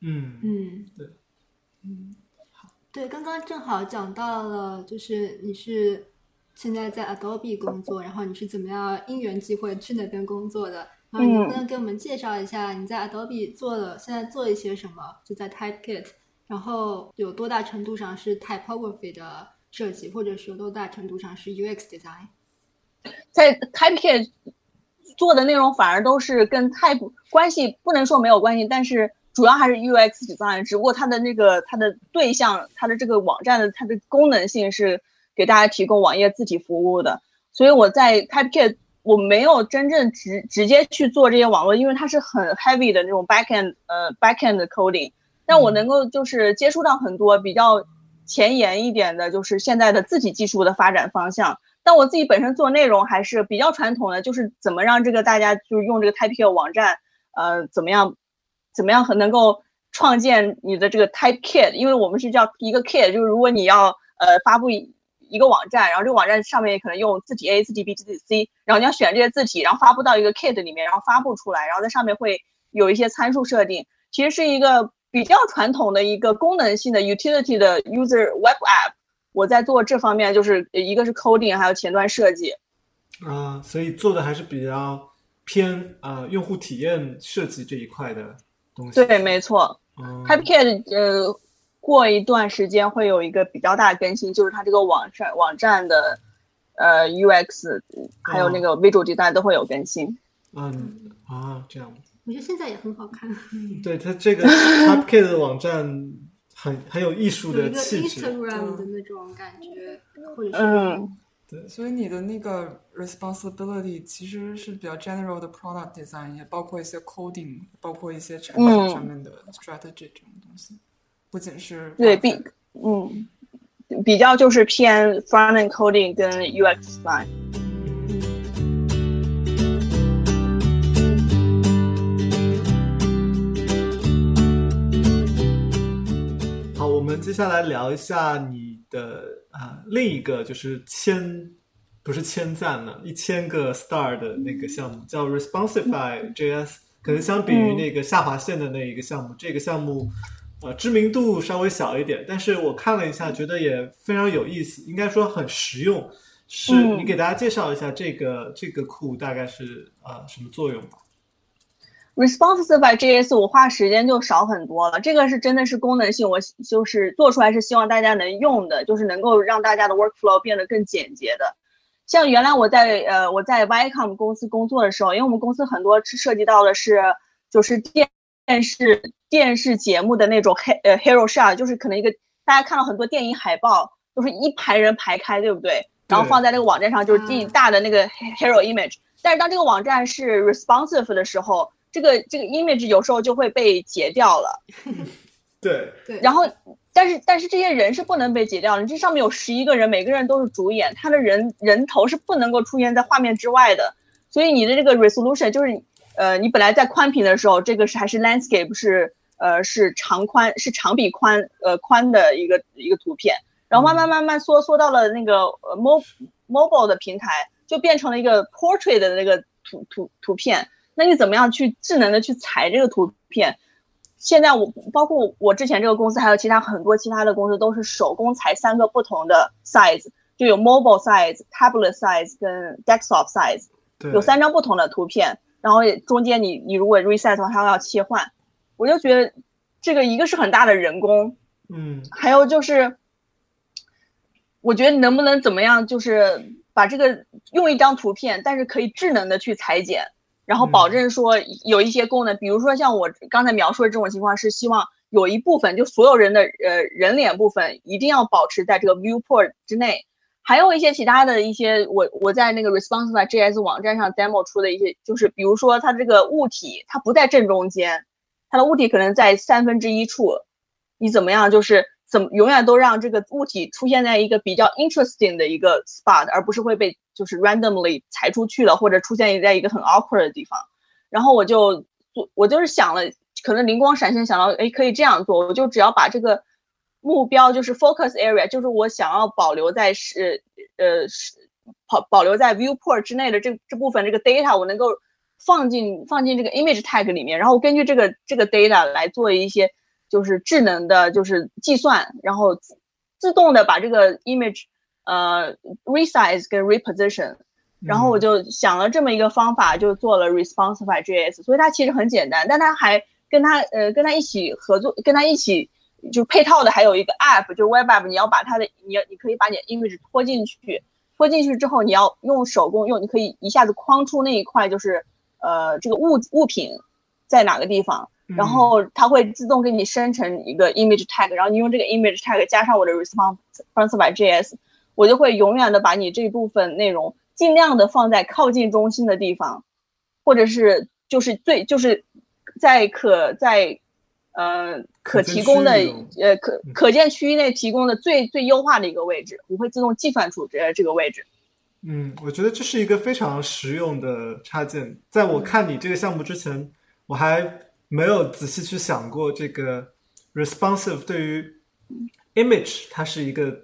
嗯。嗯，对，嗯，对，刚刚正好讲到了，就是你是现在在 Adobe 工作，然后你是怎么样因缘际会去那边工作的？然后你能不能给我们介绍一下你在 Adobe 做了现在做一些什么？就在 Typekit，然后有多大程度上是 typography 的设计，或者是有多大程度上是 UX design？在 Typekit 做的内容反而都是跟 Type 关系不能说没有关系，但是主要还是 UX design，只不过它的那个它的对象，它的这个网站的它的功能性是给大家提供网页字体服务的，所以我在 Typekit 我没有真正直直接去做这些网络，因为它是很 heavy 的那种 backend 呃 backend coding，但我能够就是接触到很多比较前沿一点的，就是现在的字体技术的发展方向。但我自己本身做内容还是比较传统的，就是怎么让这个大家就是用这个 Typekit 网站，呃，怎么样，怎么样很能够创建你的这个 Typekit，因为我们是叫一个 kit，就是如果你要呃发布一个网站，然后这个网站上面可能用字体 A、字体 B、字体 C，然后你要选这些字体，然后发布到一个 kit 里面，然后发布出来，然后在上面会有一些参数设定，其实是一个比较传统的一个功能性的 utility 的 user web app。我在做这方面，就是一个是 coding，还有前端设计。啊、所以做的还是比较偏啊、用户体验设计这一块的东西。对，没错。嗯 Typekit 呃，过一段时间会有一个比较大的更新，就是它这个网站网站的呃 UX 还有那个 visual design 都会有更新。嗯啊，这样。我觉得现在也很好看，对它这个 Typekit 的网站很很有艺术的气质。Instagram 的那种感觉，或者是嗯，所以你的那个 responsibility 其实是比较 general 的 product design，也包括一些 coding，包括一些产品嗯上面的 strategy 这种东西，不仅是对比嗯，比较就是偏 front end coding 跟 UX design。好，我们接下来聊一下你的啊、另一个就是千不是千赞了，一千个 star 的那个项目叫 Responsify JS，可能相比于那个下划线的那一个项目，这个项目呃知名度稍微小一点，但是我看了一下，觉得也非常有意思，应该说很实用。是嗯你给大家介绍一下这个这个库大概是啊、什么作用吧？Responsive by JS 我花时间就少很多了，这个是真的是功能性，我就是做出来是希望大家能用的，就是能够让大家的 workflow 变得更简洁的。像原来我在呃我在 Vicom 公司工作的时候，因为我们公司很多是涉及到的是就是电电视电视节目的那种黑呃 hero shot，就是可能一个大家看到很多电影海报都是一排人排开，对不对？然后放在那个网站上就是第大的那个 hero image，但是当这个网站是 responsive 的时候，这个这个 image 有时候就会被截掉了。对，对，然后，但是但是这些人是不能被截掉的，这上面有十一个人，每个人都是主演，他的人人头是不能够出现在画面之外的。所以你的这个 resolution 就是，呃，你本来在宽屏的时候，这个是还是 landscape 是呃是长宽是长比宽呃宽的一个一个图片，然后慢慢慢慢缩缩到了那个呃 mo mobile 的平台，就变成了一个 portrait 的那个图图图片。那你怎么样去智能的去裁这个图片？现在我包括我之前这个公司，还有其他很多其他的公司，都是手工裁三个不同的 size，就有 mobile size、tablet size 跟 desktop size，对，有三张不同的图片，然后也中间你你如果 reset 的话，它要切换。我就觉得这个一个是很大的人工，嗯还有就是，我觉得能不能怎么样，就是把这个用一张图片，但是可以智能的去裁剪，然后保证说有一些功能，比如说像我刚才描述的这种情况，是希望有一部分就所有人的呃人脸部分一定要保持在这个 viewport 之内。还有一些其他的一些，我我在那个 Responsive JS 网站上 demo 出的一些，就是比如说它这个物体它不在正中间，它的物体可能在三分之一处，你怎么样就是怎么永远都让这个物体出现在一个比较 interesting 的一个 spot，而不是会被就是 randomly 裁出去了，或者出现在一个很 awkward 的地方。然后我就做，我就是想了可能灵光闪现想到，哎，可以这样做，我就只要把这个目标就是 focus area，就是我想要保留在是呃是保保留在 viewport 之内的这这部分这个 data，我能够放进放进这个 image tag 里面，然后根据这个这个 data 来做一些就是智能的，就是计算，然后自动的把这个 image 呃 resize 跟 reposition。然后我就想了这么一个方法，就做了 Responsify JS，所以它其实很简单，但它还跟它呃跟它一起合作，跟它一起就配套的还有一个 App，就是 Web App，你要把它的你要你可以把你的 image 拖进去，拖进去之后你要用手工用，你可以一下子框出那一块就是呃这个物物品在哪个地方，然后它会自动给你生成一个 image tag，然后你用这个 image tag 加上我的 Responsify JS，我就会永远的把你这部分内容。尽量的放在靠近中心的地方，或者是就是最就是在可在呃可提供的呃可可见区域内提供的最最优化的一个位置，我会自动计算出这这个位置。嗯，我觉得这是一个非常实用的插件。在我看你这个项目之前，我还没有仔细去想过这个 responsive 对于 image 它是一个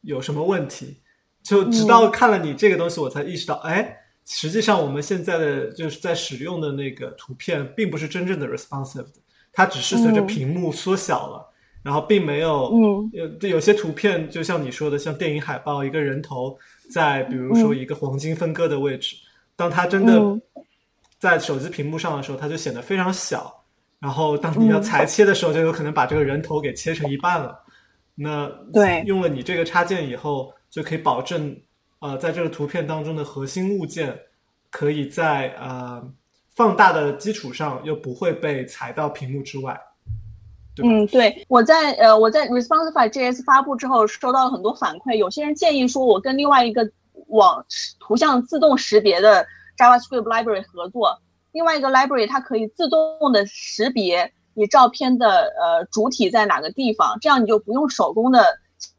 有什么问题。就直到看了你这个东西，我才意识到，哎，实际上我们现在的就是在使用的那个图片，并不是真正的 responsive 的，它只是随着屏幕缩小了，然后并没有，嗯，有有些图片就像你说的，像电影海报，一个人头在比如说一个黄金分割的位置，当它真的在手机屏幕上的时候，它就显得非常小，然后当你要裁切的时候，就有可能把这个人头给切成一半了。那对，用了你这个插件以后。就可以保证，呃，在这个图片当中的核心物件，可以在呃放大的基础上，又不会被裁到屏幕之外。嗯，对，我在呃我在 Responsify JS 发布之后，收到了很多反馈。有些人建议说，我跟另外一个网图像自动识别的 JavaScript library 合作，另外一个 library 它可以自动的识别你照片的呃主体在哪个地方，这样你就不用手工的。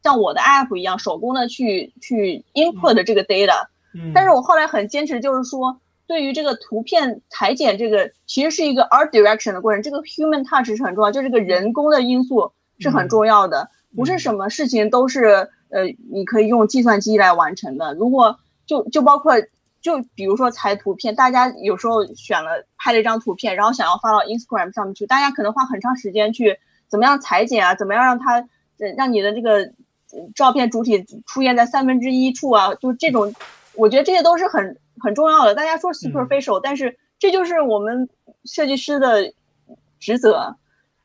像我的 app 一样手工的去去 input 这个 data，但是我后来很坚持，就是说对于这个图片裁剪这个，其实是一个 art direction 的过程，这个 human touch 是很重要，就这个人工的因素是很重要的，不是什么事情都是呃你可以用计算机来完成的。如果就就包括就比如说裁图片，大家有时候选了拍了一张图片，然后想要发到 Instagram 上面去，大家可能花很长时间去怎么样裁剪啊，怎么样让它。让你的这个照片主体出现在三分之一处啊，就这种，我觉得这些都是很很重要的。大家说 superficial，但是这就是我们设计师的职责。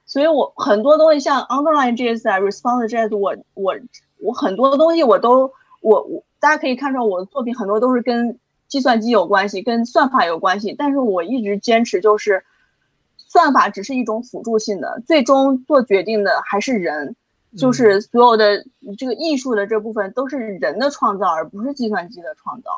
所以我很多东西像 underline JS 啊，response JS，我我我很多东西我都我我大家可以看出我的作品很多都是跟计算机有关系，跟算法有关系。但是我一直坚持就是，算法只是一种辅助性的，最终做决定的还是人。就是所有的这个艺术的这部分都是人的创造，而不是计算机的创造。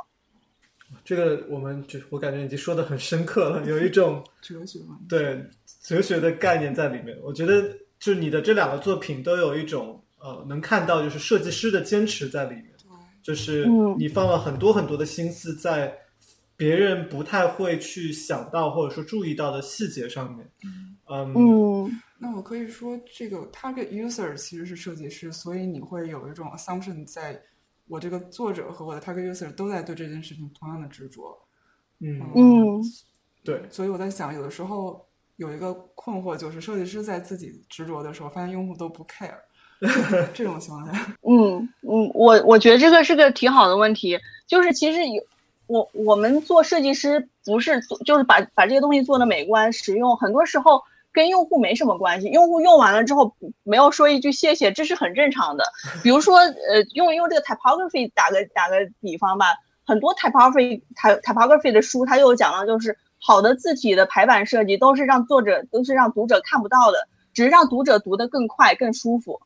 这个我们就我感觉已经说的很深刻了，有一种 哲学对哲学的概念在里面。我觉得就你的这两个作品都有一种呃，能看到就是设计师的坚持在里面，就是你放了很多很多的心思在别人不太会去想到或者说注意到的细节上面。嗯。那我可以说，这个 target user 其实是设计师，所以你会有一种 assumption，在我这个作者和我的 target user 都在对这件事情同样的执着。嗯嗯，对。所以我在想，有的时候有一个困惑，就是设计师在自己执着的时候，发现用户都不 care。这种情况下，嗯嗯，我我觉得这个是个挺好的问题，就是其实有我我们做设计师不是做，就是把把这些东西做的美观实用，很多时候。跟用户没什么关系，用户用完了之后没有说一句谢谢，这是很正常的。比如说，呃，用用这个 typography 打个打个比方吧，很多 typography typ typography 的书，它又讲了，就是好的字体的排版设计都是让作者都是让读者看不到的，只是让读者读得更快更舒服，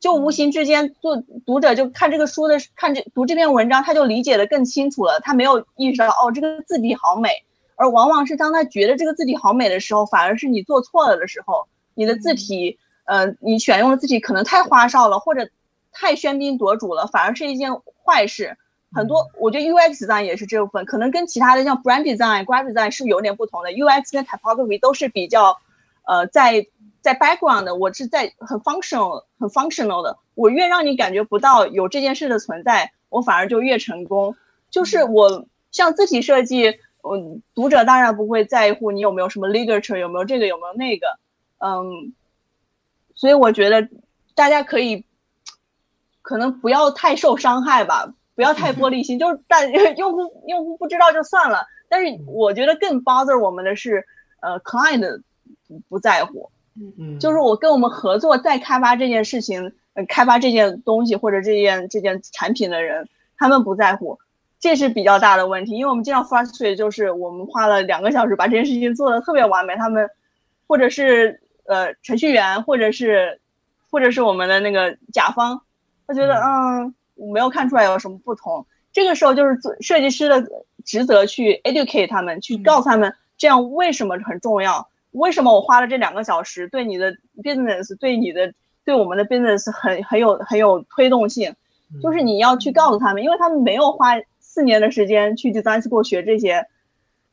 就无形之间做读者就看这个书的看这读这篇文章，他就理解的更清楚了，他没有意识到哦，这个字体好美。而往往是当他觉得这个字体好美的时候，反而是你做错了的时候。你的字体，呃，你选用的字体可能太花哨了，或者太喧宾夺主了，反而是一件坏事。很多，我觉得 UX design 也是这部分，可能跟其他的像 brand design、graphic design 是有点不同的。UX 跟 typography 都是比较，呃，在在 background 的，我是在很 functional 很 functional 的，我越让你感觉不到有这件事的存在，我反而就越成功。就是我像字体设计，嗯，读者当然不会在乎你有没有什么 literature，有没有这个，有没有那个，嗯，所以我觉得大家可以可能不要太受伤害吧，不要太玻璃心，就是 但用户用户不知道就算了，但是我觉得更 bother 我们的是，呃，client 不不在乎。嗯，就是我跟我们合作在开发这件事情，呃，开发这件东西或者这件这件产品的人，他们不在乎，这是比较大的问题。因为我们经常 frustrate，就是我们花了两个小时把这件事情做的特别完美，他们或者是呃程序员，或者是或者是我们的那个甲方，他觉得嗯没有看出来有什么不同。这个时候就是做设计师的职责去 educate 他们，去告诉他们这样为什么很重要。为什么我花了这两个小时对你的 business 对你的对我们的 business 很很有很有推动性？就是你要去告诉他们，因为他们没有花四年的时间去 design school 学这些，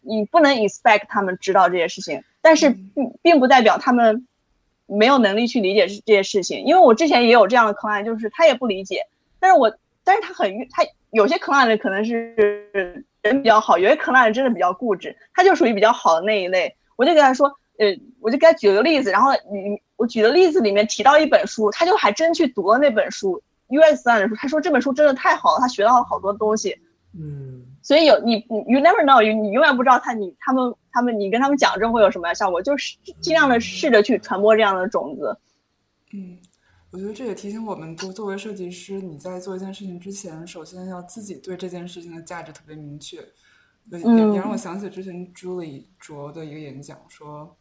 你不能 expect 他们知道这些事情。但是并并不代表他们没有能力去理解这些事情。因为我之前也有这样的 client，就是他也不理解，但是我但是他很他有些 client 可能是人比较好，有些 client 真的比较固执，他就属于比较好的那一类。我就跟他说。呃，我就给他举了个例子，然后你我举的例子里面提到一本书，他就还真去读了那本书，US 三的书，他说这本书真的太好了，他学到了好多东西。嗯，所以有你你 you never know，你你永远不知道他你他们他们你跟他们讲之后会有什么样效果，就是尽量的试着去传播这样的种子。嗯，我觉得这也提醒我们，就作为设计师，你在做一件事情之前，首先要自己对这件事情的价值特别明确。也也让我想起之前 Julie 卓的一个演讲说。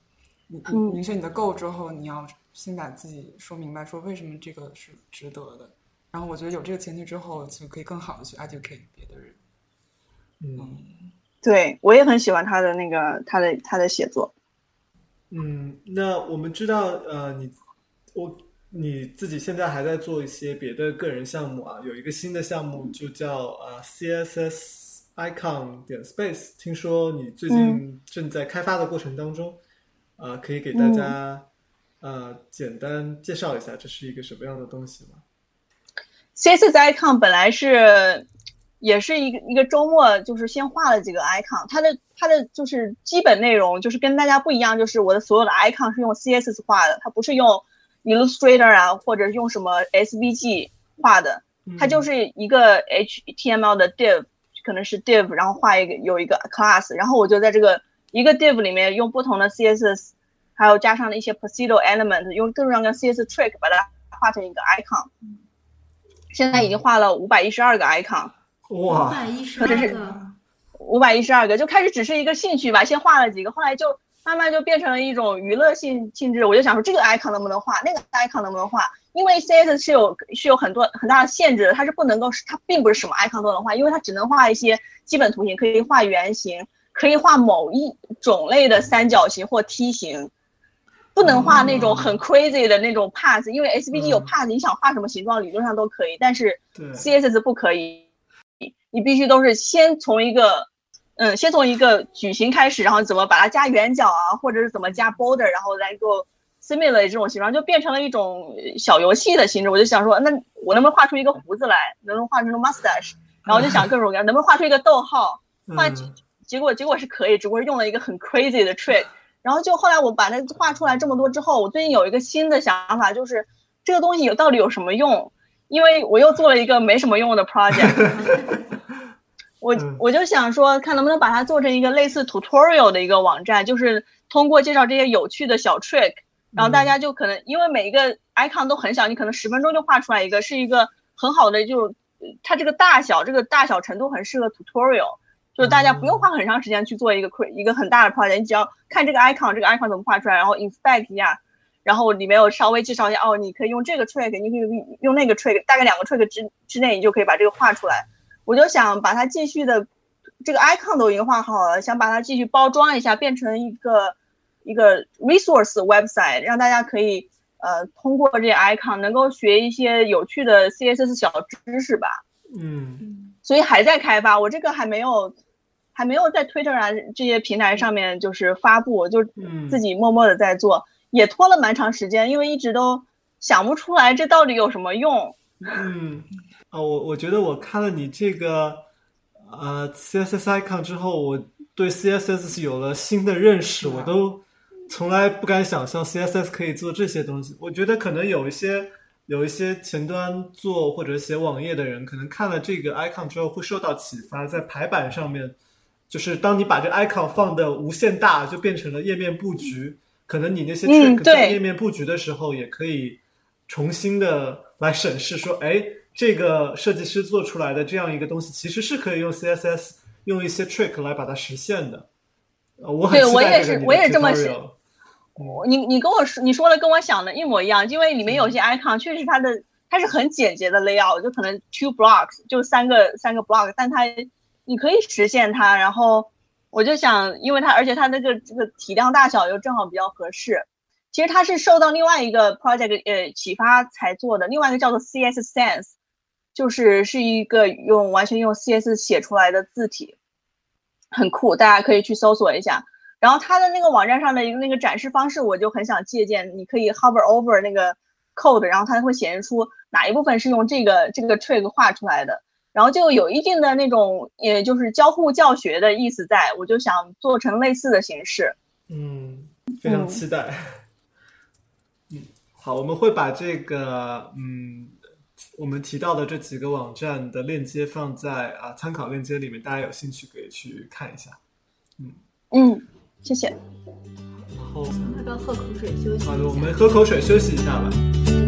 你你明确你的 goal 之后，你要先把自己说明白，说为什么这个是值得的。然后我觉得有这个前提之后，就可以更好的去 educate 别的人。嗯，对我也很喜欢他的那个他的他的写作。嗯，那我们知道，呃，你我你自己现在还在做一些别的个人项目啊，有一个新的项目就叫呃 CSS icon 点 space，听说你最近正在开发的过程当中。啊，可以给大家呃简单介绍一下这是一个什么样的东西吗？CSS icon 本来是也是一个一个周末，就是先画了几个 icon，它的它的就是基本内容就是跟大家不一样，就是我的所有的 icon 是用 CSS 画的，它不是用 Illustrator 啊，或者用什么 SVG 画的，它就是一个 HTML 的 div，可能是 div，然后画一个有一个 class，然后我就在这个。一个 div 里面用不同的 CSS，还有加上了一些 procedural element，用各种各样的 CSS trick 把它画成一个 icon。现在已经画了五百一十二个 icon。哇，五百一十二个。五百一十二个，就开始只是一个兴趣吧，先画了几个，后来就慢慢就变成了一种娱乐性性质。我就想说，这个 icon 能不能画，那个 icon 能不能画？因为 CSS 是有是有很多很大的限制的，它是不能够，它并不是什么 icon 都能画，因为它只能画一些基本图形，可以画圆形。可以画某一种类的三角形或梯形，不能画那种很 crazy 的那种 path，因为 SVG 有 path，你想画什么形状理论上都可以，但是 CSS 不可以，你必须都是先从一个，嗯，先从一个矩形开始，然后怎么把它加圆角啊，或者是怎么加 border，然后来做 similar 这种形状，就变成了一种小游戏的形式。我就想说，那我能不能画出一个胡子来，能不能画出 mustache？然后就想各种各样，能不能画出一个逗号，画。结果结果是可以，只不过是用了一个很 crazy 的 trick。然后就后来我把它画出来这么多之后，我最近有一个新的想法，就是这个东西有到底有什么用？因为我又做了一个没什么用的 project。我我就想说，看能不能把它做成一个类似 tutorial 的一个网站，就是通过介绍这些有趣的小 trick，然后大家就可能因为每一个 icon 都很小，你可能十分钟就画出来一个，是一个很好的，就它这个大小，这个大小程度很适合 tutorial。就是大家不用花很长时间去做一个 cre 一个很大的 project，你只要看这个 icon，这个 icon 怎么画出来，然后 inspect 一下，然后里面有稍微介绍一下，哦，你可以用这个 trick，你可以用那个 trick，大概两个 trick 之之内，你就可以把这个画出来。我就想把它继续的，这个 icon 都已经画好了，想把它继续包装一下，变成一个一个 resource website，让大家可以呃通过这些 icon 能够学一些有趣的 CSS 小知识吧。嗯。所以还在开发，我这个还没有。还没有在 Twitter 啊这些平台上面就是发布，就自己默默的在做。也拖了蛮长时间，因为一直都想不出来这到底有什么用。嗯，啊，我我觉得我看了你这个呃 CSS icon 之后，我对 CSS 有了新的认识，我都从来不敢想象 CSS 可以做这些东西。我觉得可能有一些有一些前端做或者写网页的人，可能看了这个 icon 之后会受到启发，在排版上面，就是当你把这 icon 放的无限大，就变成了页面布局。可能你那些 trick 在页面布局的时候，也可以重新的来审视，说，哎，这个设计师做出来的这样一个东西，其实是可以用 CSS 用一些 trick 来把它实现的。呃，我很对我也是，我也这么想。你你跟我说你说了跟我想的一模一样，因为里面有些 icon 确实它的它是很简洁的 layout，就可能 two blocks 就三个三个 block，但它你可以实现它。然后我就想，因为它而且它那个这个体量大小又正好比较合适。其实它是受到另外一个 project 呃启发才做的，另外一个叫做 CS Sense，就是是一个用完全用 CS 写出来的字体，很酷，大家可以去搜索一下。然后它的那个网站上的一个那个展示方式，我就很想借鉴。你可以 hover over 那个 code，然后它会显示出哪一部分是用这个这个 trick 画出来的，然后就有一定的那种，也就是交互教学的意思在。我就想做成类似的形式。嗯，非常期待。嗯，好，我们会把这个嗯我们提到的这几个网站的链接放在啊参考链接里面，大家有兴趣可以去看一下。嗯嗯，谢谢。然后，要不要喝口水休息？好的，我们喝口水休息一下吧。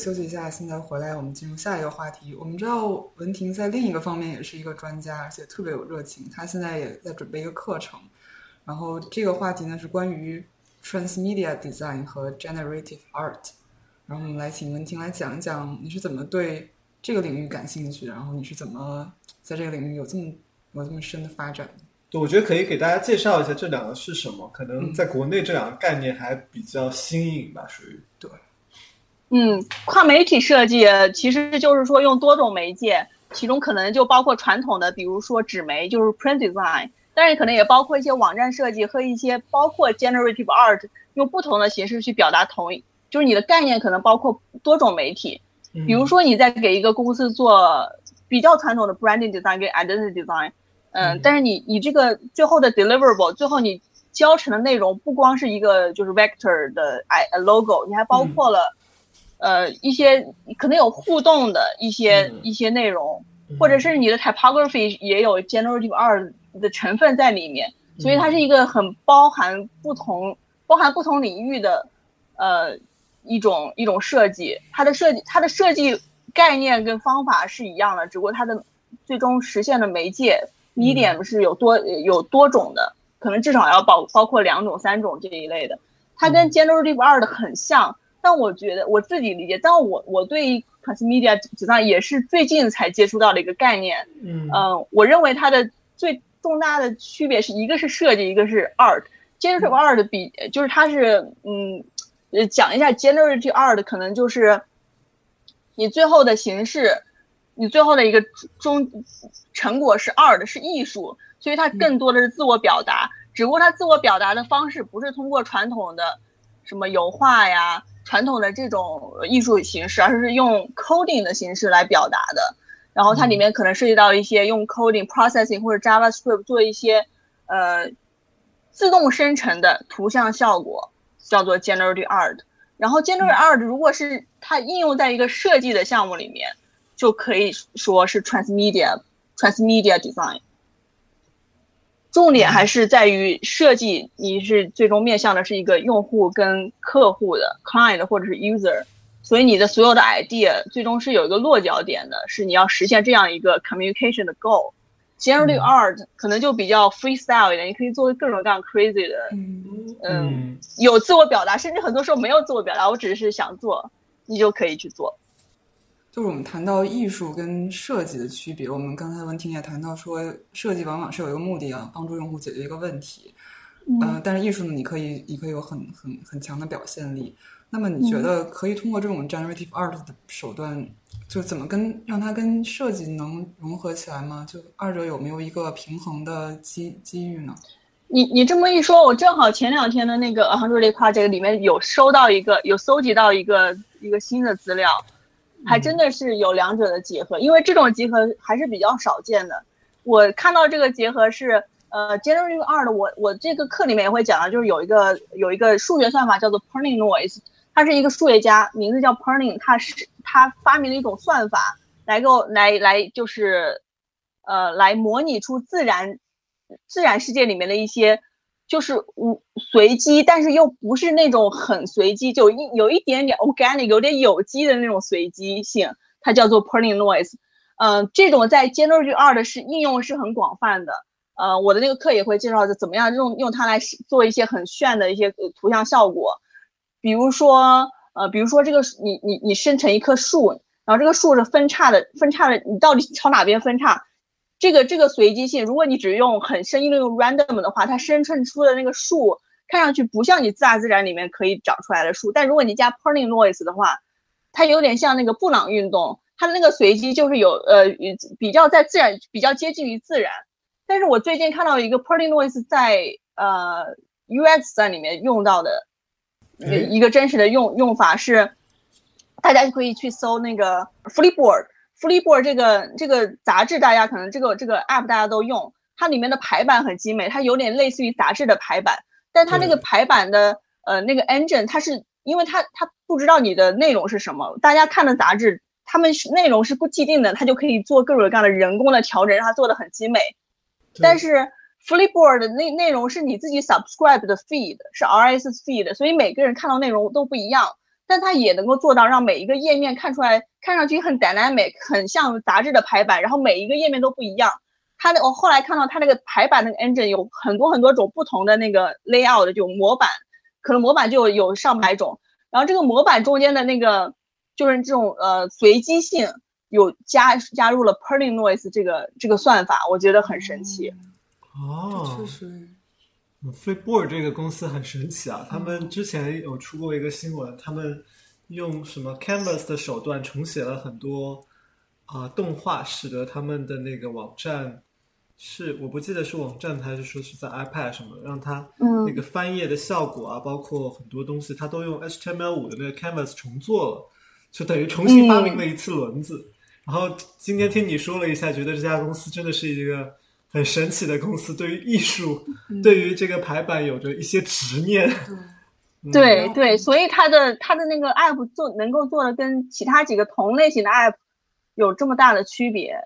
休息一下，现在回来我们进入下一个话题。我们知道文婷在另一个方面也是一个专家，而且特别有热情。她现在也在准备一个课程，然后这个话题呢是关于 transmedia design 和 generative art。然后我们来请文婷来讲一讲你是怎么对这个领域感兴趣，然后你是怎么在这个领域有这么有这么深的发展的。对，我觉得可以给大家介绍一下这两个是什么。可能在国内这两个概念还比较新颖吧，属于对。嗯，跨媒体设计其实就是说用多种媒介，其中可能就包括传统的，比如说纸媒，就是 print design，但是可能也包括一些网站设计和一些包括 generative art，用不同的形式去表达同一，就是你的概念可能包括多种媒体。比如说你在给一个公司做比较传统的 branding design 跟 identity design，嗯，但是你你这个最后的 deliverable，最后你教成的内容不光是一个就是 vector 的 i logo，你还包括了。呃，一些可能有互动的一些、一些内容，或者是你的 typography 也有 generative art 的成分在里面，所以它是一个很包含不同、包含不同领域的呃一种一种设计。它的设计、它的设计概念跟方法是一样的，只不过它的最终实现的媒介 medium 是有多有多种的，可能至少要包包括两种、三种这一类的。它跟 generative art 很像。但我觉得我自己理解，但我我对 transmedia design 也是最近才接触到的一个概念。嗯我认为它的最重大的区别是一个是设计，一个是 art。generative art 比就是它是嗯呃讲一下 generative art 可能就是你最后的形式，你最后的一个终成果是 art 是艺术，所以它更多的是自我表达。只不过它自我表达的方式不是通过传统的什么油画呀。传统的这种艺术形式，而是用 coding 的形式来表达的。然后它里面可能涉及到一些用 coding processing 或者 JavaScript 做一些呃自动生成的图像效果，叫做 generative art。然后 generative art 如果是它应用在一个设计的项目里面，就可以说是 transmedia transmedia design。重点还是在于设计，你是最终面向的是一个用户跟客户的 client 或者是 user，所以你的所有的 idea 最终是有一个落脚点的，是你要实现这样一个 communication 的 goal。Generative art 可能就比较 freestyle 一点，你可以做各种各样 crazy 的，嗯，有自我表达，甚至很多时候没有自我表达，我只是想做，你就可以去做。就是我们谈到艺术跟设计的区别，我们刚才文婷也谈到说，设计往往是有一个目的啊，帮助用户解决一个问题。呃，但是艺术呢，你可以你可以有很很很强的表现力。那么你觉得可以通过这种 generative art 的手段，就怎么跟让它跟设计能融合起来吗？就二者有没有一个平衡的机机遇呢？你你这么一说，我正好前两天的那个 a h n d r e d 这个里面有收到一个有搜集到一个一个新的资料，还真的是有两者的结合，因为这种结合还是比较少见的。我看到这个结合是呃 generative art，我我这个课里面也会讲到，就是有一个有一个数学算法叫做 Perning Noise。他是一个数学家，名字叫 Perning，他是他发明了一种算法，来够来来就是，呃，来模拟出自然自然世界里面的一些，就是无随机，但是又不是那种很随机，就一有一点点 organic，有点有机的那种随机性，它叫做 perlin noise。嗯，这种在 Generative Art 是应用是很广泛的。呃，我的那个课也会介绍怎么样用用它来做一些很炫的一些图像效果。比如说，呃，比如说这个你你你生成一棵树，然后这个树是分叉的，分叉的，你到底 朝哪边分叉？这个这个随机性，如果你只用很生硬的用 random 的话，它生成出的那个树看上去不像你大自然里面可以长出来的树。但如果你加 Perling Noise 的话，它有点像那个布朗运动，它的那个随机就是有呃比较在自然比较接近于自然。但是我最近看到一个 Perling Noise 在呃 UX 在里面用到的。一个真实的用用法是，大家可以去搜那个 Flipboard，Flipboard 这个这个杂志，大家可能这个这个 app 大家都用，它里面的排版很精美，它有点类似于杂志的排版，但它那个排版的呃那个 engine，它是因为它它不知道你的内容是什么，大家看的杂志，他们是内容是不既定的，它就可以做各种各样的人工的调整，让它做的很精美，但是。Flipboard 的内内容是你自己 subscribe 的 feed，是 RSS feed，所以每个人看到内容都不一样，但它也能够做到让每一个页面看出来，看上去很 dynamic，很像杂志的排版，然后每一个页面都不一样。它的我后来看到它那个排版那个 engine 有很多很多种不同的那个 layout 的，就模板，可能模板就有上百种。然后这个模板中间的那个就是这种呃随机性，有加加入了 p e r l i n g Noise 这个这个算法，我觉得很神奇。哦，确实，Flipboard 这个公司很神奇啊！他们之前有出过一个新闻，他们用什么 Canvas 的手段重写了很多啊动画，使得他们的那个网站是我不记得是网站还是说是在 iPad 什么，让它那个翻页的效果啊，包括很多东西，它都用 HTML 五的那个 Canvas 重做了，就等于重新发明了一次轮子。然后今天听你说了一下，觉得这家公司真的是一个。很神奇的公司，对于艺术，对于这个排版有着一些执念。对对，所以它的它的那个 app 做能够做的跟其他几个同类型的 app 有这么大的区别，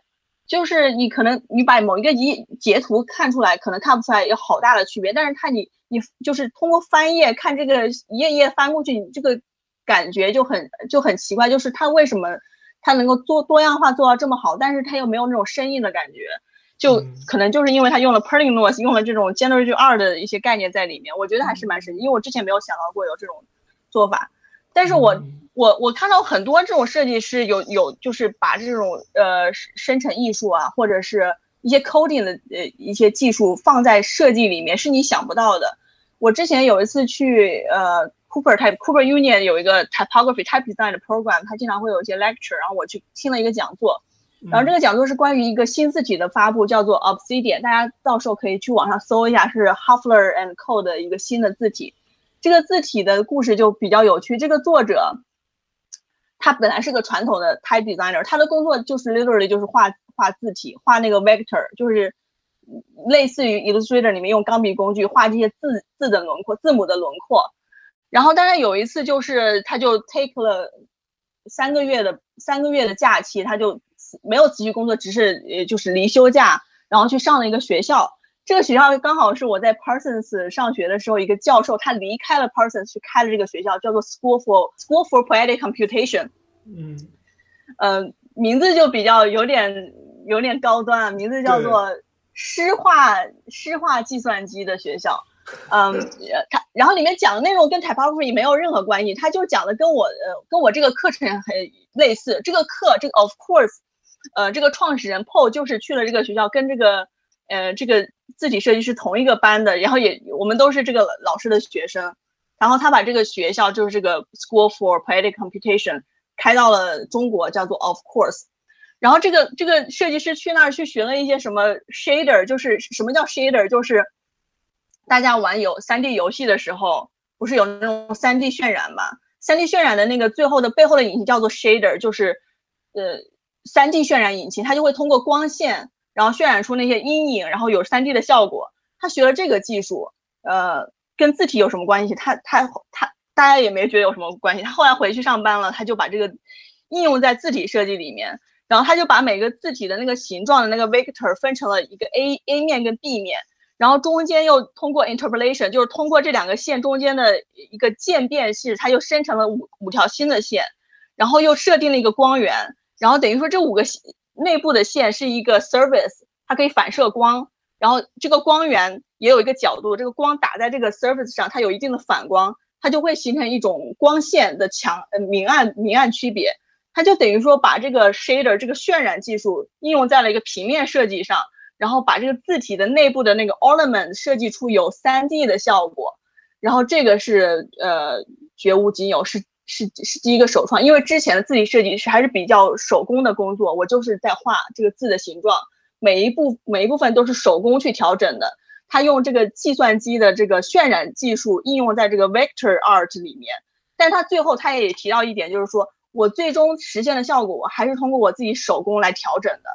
就是你可能你把某一个一截图看出来，可能看不出来有好大的区别，但是看你你就是通过翻页看这个一页页翻过去，你这个感觉就很就很奇怪，就是它为什么它能够做多样化做到这么好，但是它又没有那种生硬的感觉。就可能就是因为他用了 Perling Noise，用了这种 Generative 二的一些概念在里面，我觉得还是蛮神奇，因为我之前没有想到过有这种做法。但是我我我看到很多这种设计师有有就是把这种呃生成艺术啊，或者是一些 coding 的呃一些技术放在设计里面，是你想不到的。我之前有一次去呃 Cooper Type Cooper Union 有一个 Typography Type Design 的 program，他经常会有一些 lecture，然后我去听了一个讲座。然后这个讲座是关于一个新字体的发布，叫做 Obsidian，大家到时候可以去网上搜一下，是 Huffler and Co 的一个新的字体。这个字体的故事就比较有趣。这个作者他本来是个传统的 type designer，他的工作就是 literally 就是画画字体，画那个 vector，就是类似于 Illustrator 里面用钢笔工具画这些字字的轮廓、字母的轮廓。然后，但是有一次就是他就 take 了三个月的三个月的假期，他就。没有辞去工作，只是呃就是离休假，然后去上了一个学校。这个学校刚好是我在 Parsons 上学的时候，一个教授他离开了 Parsons 去开了这个学校，叫做 School for School for Poetic Computation。嗯，呃，名字就比较有点有点高端啊，名字叫做诗画诗画计算机的学校。嗯，他然后里面讲的内容跟 Typography 没有任何关系，他就讲的跟我呃跟我这个课程很类似。这个课这个 Of course。呃，这个创始人 Paul 就是去了这个学校，跟这个，呃，这个字体设计是同一个班的，然后也我们都是这个老师的学生。然后他把这个学校就是这个 School for Poetic Computation 开到了中国，叫做 Of Course。然后这个这个设计师去那儿去学了一些什么 shader，就是什么叫 shader，就是大家玩有 3D 游戏的时候，不是有那种 3D 渲染嘛？3D 渲染的那个最后的背后的引擎叫做 shader，就是呃 3D 渲染引擎，它就会通过光线，然后渲染出那些阴影，然后有 3D 的效果。他学了这个技术，呃，跟字体有什么关系？他他他，大家也没觉得有什么关系。他后来回去上班了，他就把这个应用在字体设计里面。然后他就把每个字体的那个形状的那个 vector 分成了一个 A A 面跟 B 面，然后中间又通过 interpolation，就是通过这两个线中间的一个渐变式，它又生成了五五条新的线，然后又设定了一个光源，然后等于说这五个内部的线是一个 surface，它可以反射光，然后这个光源也有一个角度，这个光打在这个 surface 上，它有一定的反光，它就会形成一种光线的强呃明暗明暗区别。它就等于说把这个 shader 这个渲染技术应用在了一个平面设计上，然后把这个字体的内部的那个 ornament 设计出有 3D 的效果，然后这个是呃绝无仅有，是是是第一个首创。因为之前的字体设计师还是比较手工的工作，我就是在画这个字的形状，每一部每一部分都是手工去调整的。他用这个计算机的这个渲染技术应用在这个 vector art 里面，但他最后他也提到一点，就是说。我最终实现的效果，我还是通过我自己手工来调整的，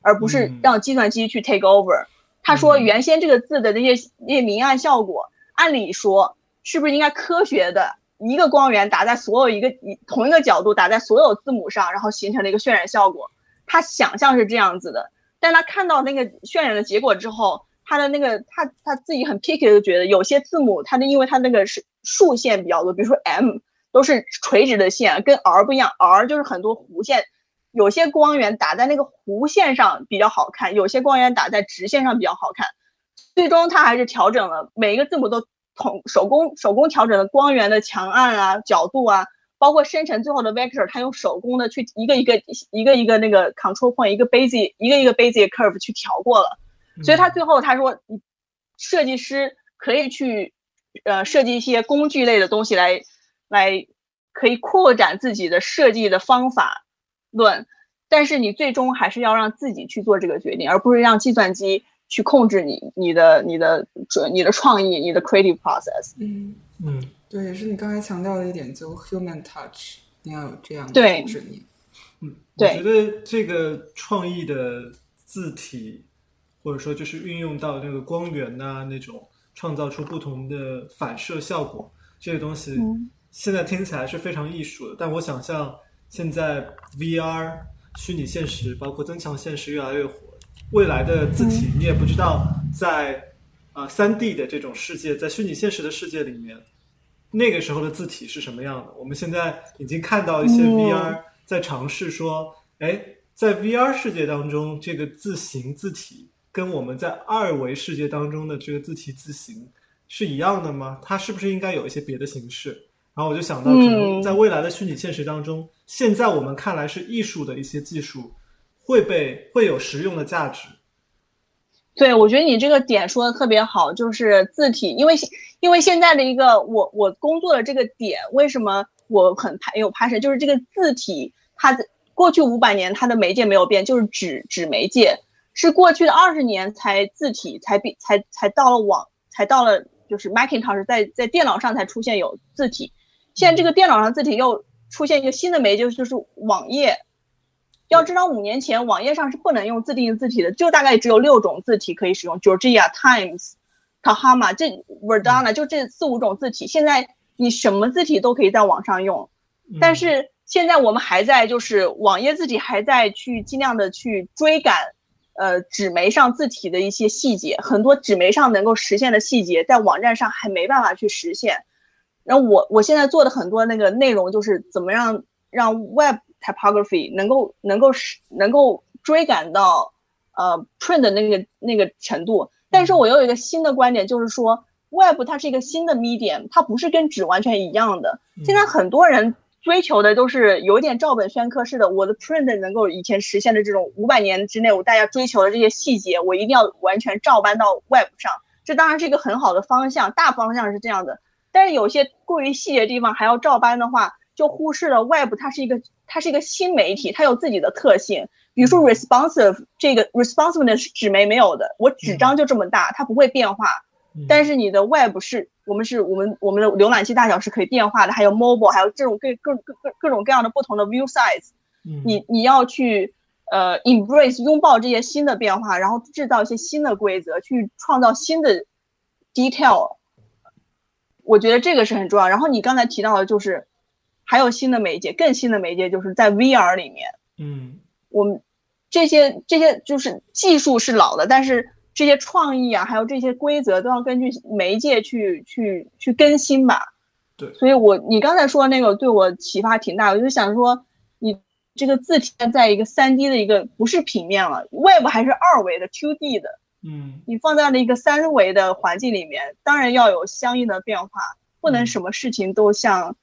而不是让计算机去 take over。他说，原先这个字的那些那些明暗效果，按理说是不是应该科学的一个光源打在所有一个同一个角度打在所有字母上，然后形成了一个渲染效果？他想象是这样子的，但他看到那个渲染的结果之后，他的那个他他自己很 picky 就觉得有些字母，它的因为它那个是竖线比较多，比如说 M。都是垂直的线，跟 R 不一样，R 就是很多弧线，有些光源打在那个弧线上比较好看，有些光源打在直线上比较好看。最终他还是调整了每一个字母都统手工手工调整的光源的强暗啊、角度啊，包括生成最后的 vector，他用手工的去一个一个一个一个那个 control point，一个 basic 一个一个 basic curve 去调过了。所以他最后他说，设计师可以去呃设计一些工具类的东西来。来可以扩展自己的设计的方法论，但是你最终还是要让自己去做这个决定，而不是让计算机去控制你、你的、你的准、你的创意、你的 creative process。嗯嗯，对，也是你刚才强调的一点，就 human touch，你要有这样的对执念。嗯，我觉得这个创意的字体，或者说就是运用到那个光源呐，那种创造出不同的反射效果，这些东西。现在听起来是非常艺术的，但我想象现在 VR 虚拟现实包括增强现实越来越火，未来的字体你也不知道在啊三 D 的这种世界，在虚拟现实的世界里面，那个时候的字体是什么样的？我们现在已经看到一些 VR 在尝试说，哎，在 VR 世界当中，这个字形字体跟我们在二维世界当中的这个字体字形是一样的吗？它是不是应该有一些别的形式？然后我就想到，可能在未来的虚拟现实当中，现在我们看来是艺术的一些技术，会被会有实用的价值。对，我觉得你这个点说的特别好，就是字体，因为因为现在的一个我我工作的这个点，为什么我很拍有拍摄，就是这个字体，它过去五百年它的媒介没有变，就是纸纸媒介，是过去的二十年才字体才比才才到了网，才到了就是 Macintosh 在在电脑上才出现有字体。现在这个电脑上字体又出现一个新的媒介，就是网页。要知道，五年前网页上是不能用自定义字体的，就大概只有六种字体可以使用：Georgia、Times、Tahama 这 Verdana 就这四五种字体。现在你什么字体都可以在网上用，但是现在我们还在就是网页字体还在去尽量的去追赶，呃，纸媒上字体的一些细节，很多纸媒上能够实现的细节，在网站上还没办法去实现。然后我我现在做的很多那个内容就是怎么样让 Web typography 能够能够是能够追赶到呃 print 的那个那个程度。但是我又有一个新的观点，就是说 Web 它是一个新的 medium，它不是跟纸完全一样的。现在很多人追求的都是有点照本宣科式的，我的 print 能够以前实现的这种五百年之内我大家追求的这些细节，我一定要完全照搬到 web 上。这当然是一个很好的方向，大方向是这样的。但是有些过于细节的地方还要照搬的话，就忽视了 web 它是一个它是一个新媒体，它有自己的特性。比如说 responsive 这个 responsiveness 是纸媒没有的，我纸张就这么大，它不会变化。但是你的 web 是我们是我们我们的浏览器大小是可以变化的，还有 mobile，还有这种各各各各各种各样的不同的 view size。你你要去呃 embrace 拥抱这些新的变化，然后制造一些新的规则，去创造新的 detail。我觉得这个是很重要。然后你刚才提到的就是还有新的媒介，更新的媒介就是在 VR 里面。嗯，我们这些这些就是技术是老的，但是。这些创意啊，还有这些规则都要根据媒介去去去更新吧。对，所以我你刚才说那个对我启发挺大，我就想说，你这个字体在一个三 D 的一个不是平面了，Web 还是二维的 Two D 的，嗯，你放在了一个三维的环境里面，当然要有相应的变化，不能什么事情都像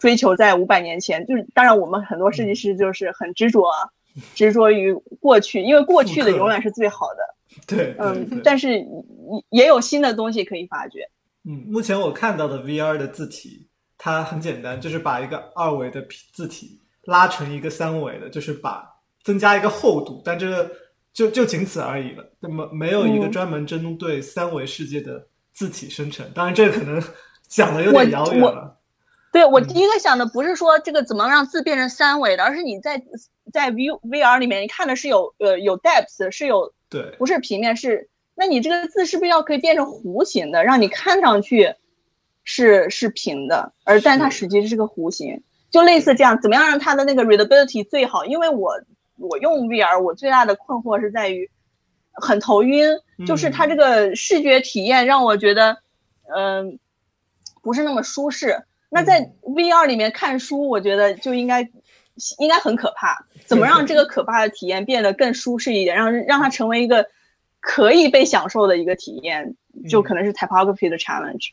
追求在五百年前。就是当然我们很多设计师就是很执着，执着于过去，因为过去的永远是最好的。对，嗯，但是也有新的东西可以发掘。嗯，目前我看到的 VR 的字体，它很简单，就是把一个二维的字体拉成一个三维的，就是把增加一个厚度，但这个就就仅此而已了。那么没有一个专门针对三维世界的字体生成。当然，这个可能 讲的有点遥远了。对我第一个想的不是说这个怎么让字变成三维的，而是你在在 V VR 里面，你看的是有呃有 depth，是有。对，不是平面，是那你这个字是不是要可以变成弧形的，让你看上去是是平的，而但它实际是个弧形，就类似这样，怎么样让它的那个 readability 最好？因为我我用 VR，我最大的困惑是在于很头晕，就是它这个视觉体验让我觉得嗯不是那么舒适。那在 VR 里面看书，我觉得就应该。应该很可怕，怎么让这个可怕的体验变得更舒适一点，让让它成为一个可以被享受的一个体验，就可能是 typography 的 challenge。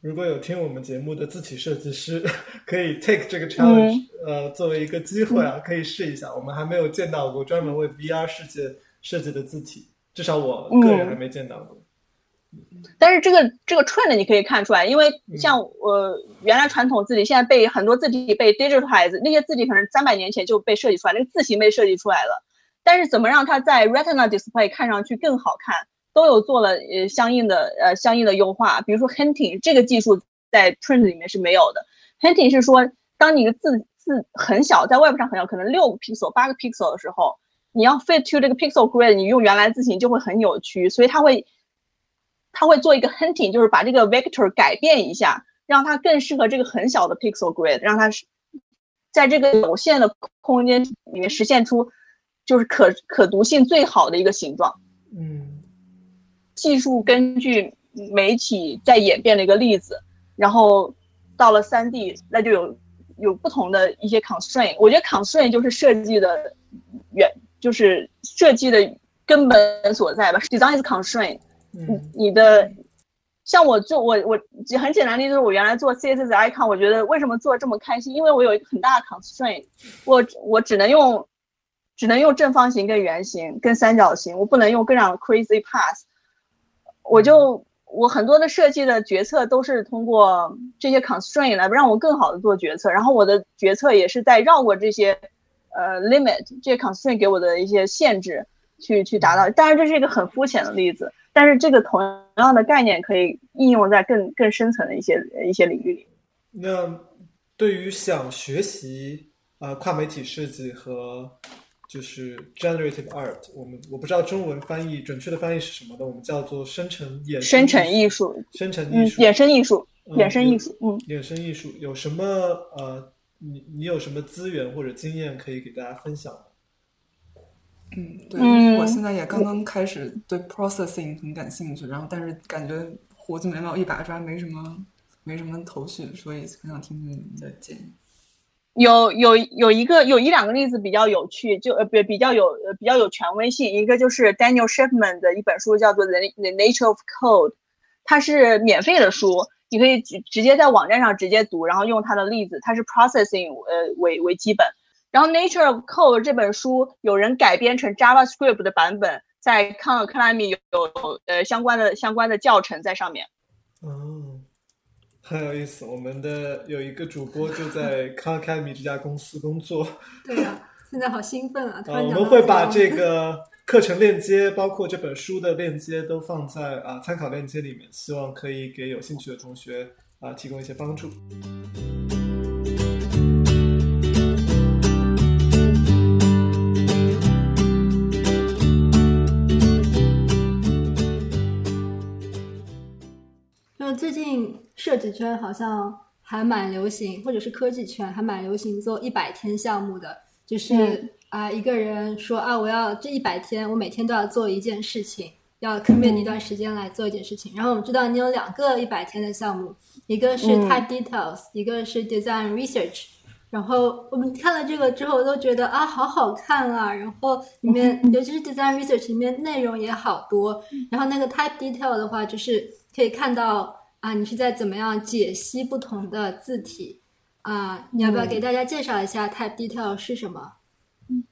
如果有听我们节目的字体设计师，可以 take 这个 challenge，呃，作为一个机会啊，可以试一下。我们还没有见到过专门为 VR 世界设计的字体，至少我个人还没见到过。但是这个这个 trend 你可以看出来，因为像我原来传统字体，现在被很多字体被 digitalize，那些字体可能三百年前就被设计出来，那个字形被设计出来了。但是怎么让它在 retina display 看上去更好看，都有做了呃相应的呃相应的优化。比如说 hinting 这个技术在 print 里面是没有的。hinting 是说，当你的字字很小，在 web 上很小，可能六个 pixel 八个 pixel 的时候，你要 fit to 这个 pixel grid，你用原来字形就会很扭曲，所以它会。它会做一个 hunting，就是把这个 vector 改变一下，让它更适合这个很小的 pixel grid，让它是在这个有限的空间里面实现出就是可可读性最好的一个形状。嗯，技术根据媒体在演变的一个例子，然后到了三 D，那就有有不同的一些 constraint。我觉得 constraint 就是设计的原，就是设计的根本所在吧。Design is constraint。你你的像我做我我很简单的就是我原来做 CSS icon，我觉得为什么做这么开心？因为我有一个很大的 constraint，我我只能用只能用正方形跟圆形跟三角形，我不能用各种 crazy path。我就我很多的设计的决策都是通过这些 constraint 来让我更好的做决策，然后我的决策也是在绕过这些呃 limit 这些 constraint 给我的一些限制去去达到。当然这是一个很肤浅的例子。但是这个同样的概念可以应用在更更深层的一些一些领域里。那对于想学习啊跨媒体设计和就是 generative art，我们我不知道中文翻译准确的翻译是什么的，我们叫做生成衍生成艺术，生成艺术，衍生艺术，衍生艺术，嗯，衍生艺术有什么呃，你你有什么资源或者经验可以给大家分享？嗯，对，我现在也刚刚开始对 processing 很感兴趣，然后但是感觉胡子眉毛一把抓，没什么没什么头绪，所以很想听听你们的建议。有有有一个有一两个例子比较有趣，就呃比比较有呃比较有权威性，一个就是 Daniel Shipman 的一本书叫做《The The Nature of Code》，它是免费的书，你可以直直接在网站上直接读，然后用它的例子，它是 processing 呃为为基本。然后 Nature of Code 这本书有人改编成 JavaScript 的版本，在 Khan Academy 有有呃相关的相关的教程在上面。哦，很有意思。我们的有一个主播就在 Khan Academy 这家公司工作。对呀，现在好兴奋啊！突然我们会把这这个课程链接，包括这本书的链接，都放在啊参考链接里面，希望可以给有兴趣的同学啊提供一些帮助。最近设计圈好像还蛮流行，或者是科技圈还蛮流行做一百天项目的，就是嗯啊、一个人说啊，我要这一百天，我每天都要做一件事情，要 commit 一段时间来做一件事情。然后我们知道你有两个一百天的项目，一个是嗯 type details，、一个是 design research。然后我们看了这个之后，都觉得啊，好好看啊！然后里面，尤其是 design research 里面内容也好多。然后那个 type detail 的话，就是可以看到啊，你是在怎么样解析不同的字体啊？你要不要给大家介绍一下 type detail 是什么？嗯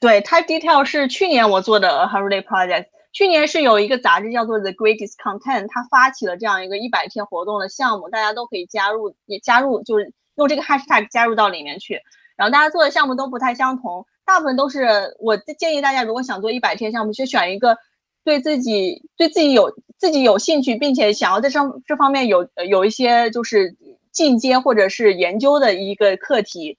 对，Type Detail 是去年我做的 Holiday Project。去年是有一个杂志叫做 The Greatest Content 它发起了这样一个一百天活动的项目，大家都可以加入，也加入就是用这个 hashtag 加入到里面去。然后大家做的项目都不太相同，大部分都是我建议大家如果想做一百天项目，就选一个对自己对自己有自己有兴趣，并且想要在上这方面有有一些就是进阶或者是研究的一个课题，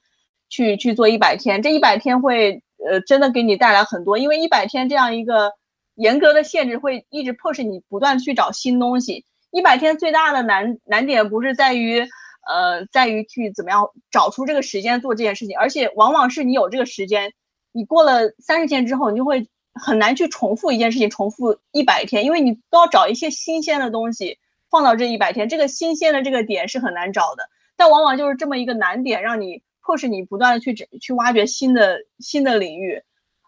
去去做一百天。这一百天会呃真的给你带来很多，因为一百天这样一个严格的限制会一直迫使你不断去找新东西。一百天最大的难难点不是在于呃在于去怎么样找出这个时间做这件事情，而且往往是你有这个时间，你过了三十天之后，你就会很难去重复一件事情，重复一百天，因为你都要找一些新鲜的东西放到这一百天，这个新鲜的这个点是很难找的，但往往就是这么一个难点，让你迫使你不断的去去挖掘新的新的领域，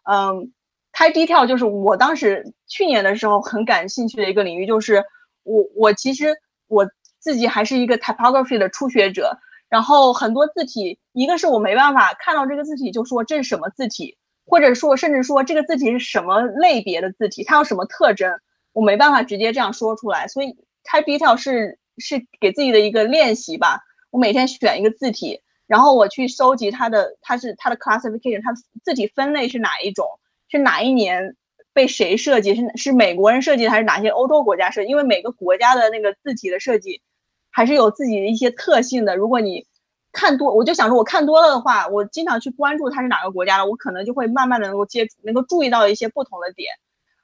嗯。开低跳就是我当时去年的时候很感兴趣的一个领域，就是我我其实我自己还是一个 typography 的初学者，然后很多字体，一个是我没办法看到这个字体就说这是什么字体，或者说甚至说这个字体是什么类别的字体，它有什么特征，我没办法直接这样说出来，所以 type detail 是是给自己的一个练习吧。我每天选一个字体，然后我去收集它的它是它的 classification，它字体分类是哪一种。是哪一年被谁设计？是是美国人设计的，还是哪些欧洲国家设计？因为每个国家的那个字体的设计还是有自己的一些特性的。如果你看多，我就想说，我看多了的话，我经常去关注它是哪个国家的，我可能就会慢慢的能够接触，能够注意到一些不同的点。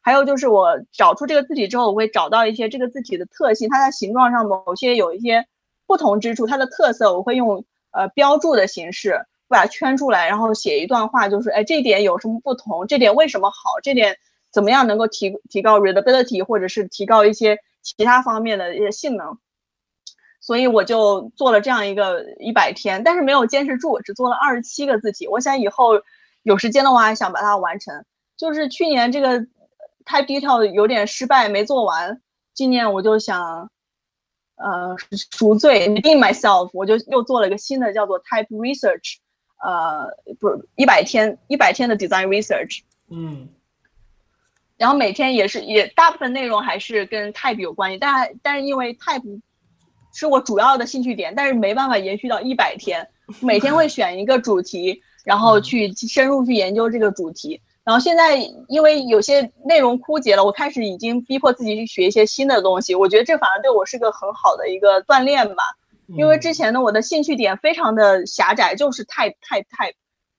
还有就是我找出这个字体之后，我会找到一些这个字体的特性，它在形状上某些有一些不同之处，它的特色，我会用呃标注的形式。把它圈出来，然后写一段话，就是哎，这点有什么不同？这点为什么好？这点怎么样能够提提高 readability，或者是提高一些其他方面的一些性能？所以我就做了这样一个一百天，但是没有坚持住，只做了二十七个字体。我想以后有时间的话，想把它完成。就是去年这个 type detail 有点失败，没做完。今年我就想，呃，赎罪，redeem myself，我就又做了一个新的，叫做 type research。呃，不是一百天，一百天的 design research，嗯，然后每天也是也大部分内容还是跟 type 有关系，但但是因为 type 是我主要的兴趣点，但是没办法延续到一百天，每天会 选一个主题，然后去深入去研究这个主题。然后现在因为有些内容枯竭了，我开始已经逼迫自己去学一些新的东西，我觉得这反而对我是个很好的一个锻炼吧。因为之前呢，我的兴趣点非常的狭窄，就是 type type type，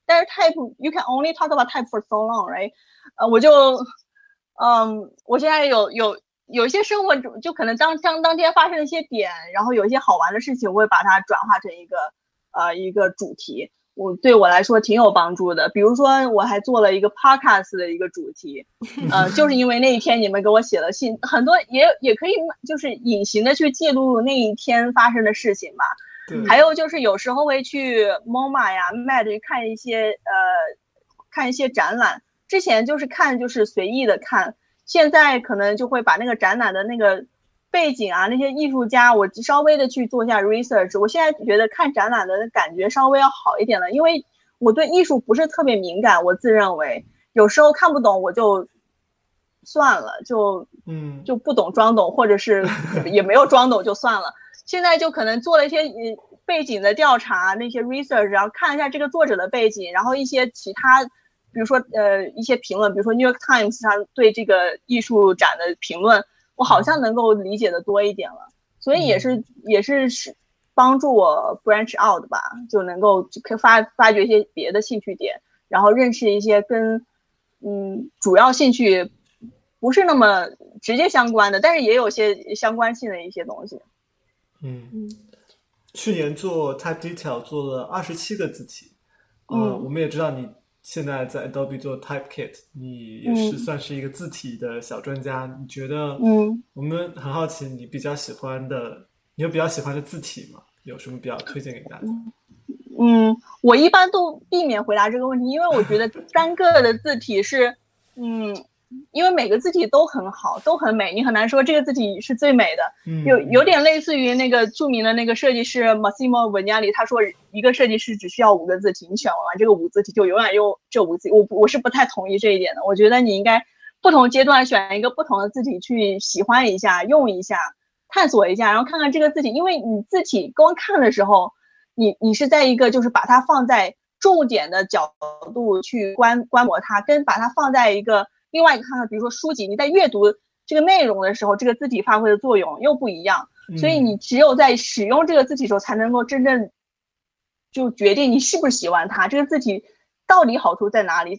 但是 type you can only talk about type for so long，right？呃，我就，嗯，我现在有有有一些生活就可能当当当天发生的一些点，然后有一些好玩的事情，我会把它转化成一个呃一个主题，我对我来说挺有帮助的。比如说，我还做了一个 podcast 的一个主题，呃，就是因为那一天你们给我写了信，很多也也可以就是隐形的去记录那一天发生的事情吧。对，还有就是有时候会去 MoMA 呀、MAD 看一些呃看一些展览，之前就是看就是随意的看，现在可能就会把那个展览的那个背景啊，那些艺术家，我稍微的去做一下 research。我现在觉得看展览的感觉稍微要好一点了，因为我对艺术不是特别敏感，我自认为有时候看不懂我就算了，就嗯就不懂装懂，或者是也没有装懂就算了。现在就可能做了一些嗯背景的调查，那些 research，然后看一下这个作者的背景，然后一些其他，比如说呃一些评论，比如说 New York Times 上对这个艺术展的评论。我好像能够理解的多一点了，所以也是也是是帮助我 branch out 吧，就能够可发发掘一些别的兴趣点，然后认识一些跟嗯主要兴趣不是那么直接相关的，但是也有些相关性的一些东西。嗯。嗯，去年做 Type Detail 做了二十七个字体，呃，嗯。我们也知道你现在在 Adobe 做 Typekit，你也是算是一个字体的小专家。你觉得，嗯，我们很好奇你比较喜欢的，你有比较喜欢的字体吗？有什么比较推荐给大家？嗯，我一般都避免回答这个问题，因为我觉得单个的字体是，嗯，因为每个字体都很好，都很美，你很难说这个字体是最美的。嗯，有有点类似于那个著名的那个设计师 Massimo Vignali，他说一个设计师只需要五个字体，你选完这个五字体就永远用这五字体。我我是不太同意这一点的，我觉得你应该不同阶段选一个不同的字体去喜欢一下，用一下，探索一下，然后看看这个字体，因为你字体光看的时候，你你是在一个就是把它放在重点的角度去观观摩它，跟把它放在一个另外一个看看，比如说书籍，你在阅读这个内容的时候，这个字体发挥的作用又不一样。所以你只有在使用这个字体的时候，才能够真正就决定你是不是喜欢它，这个字体到底好处在哪里。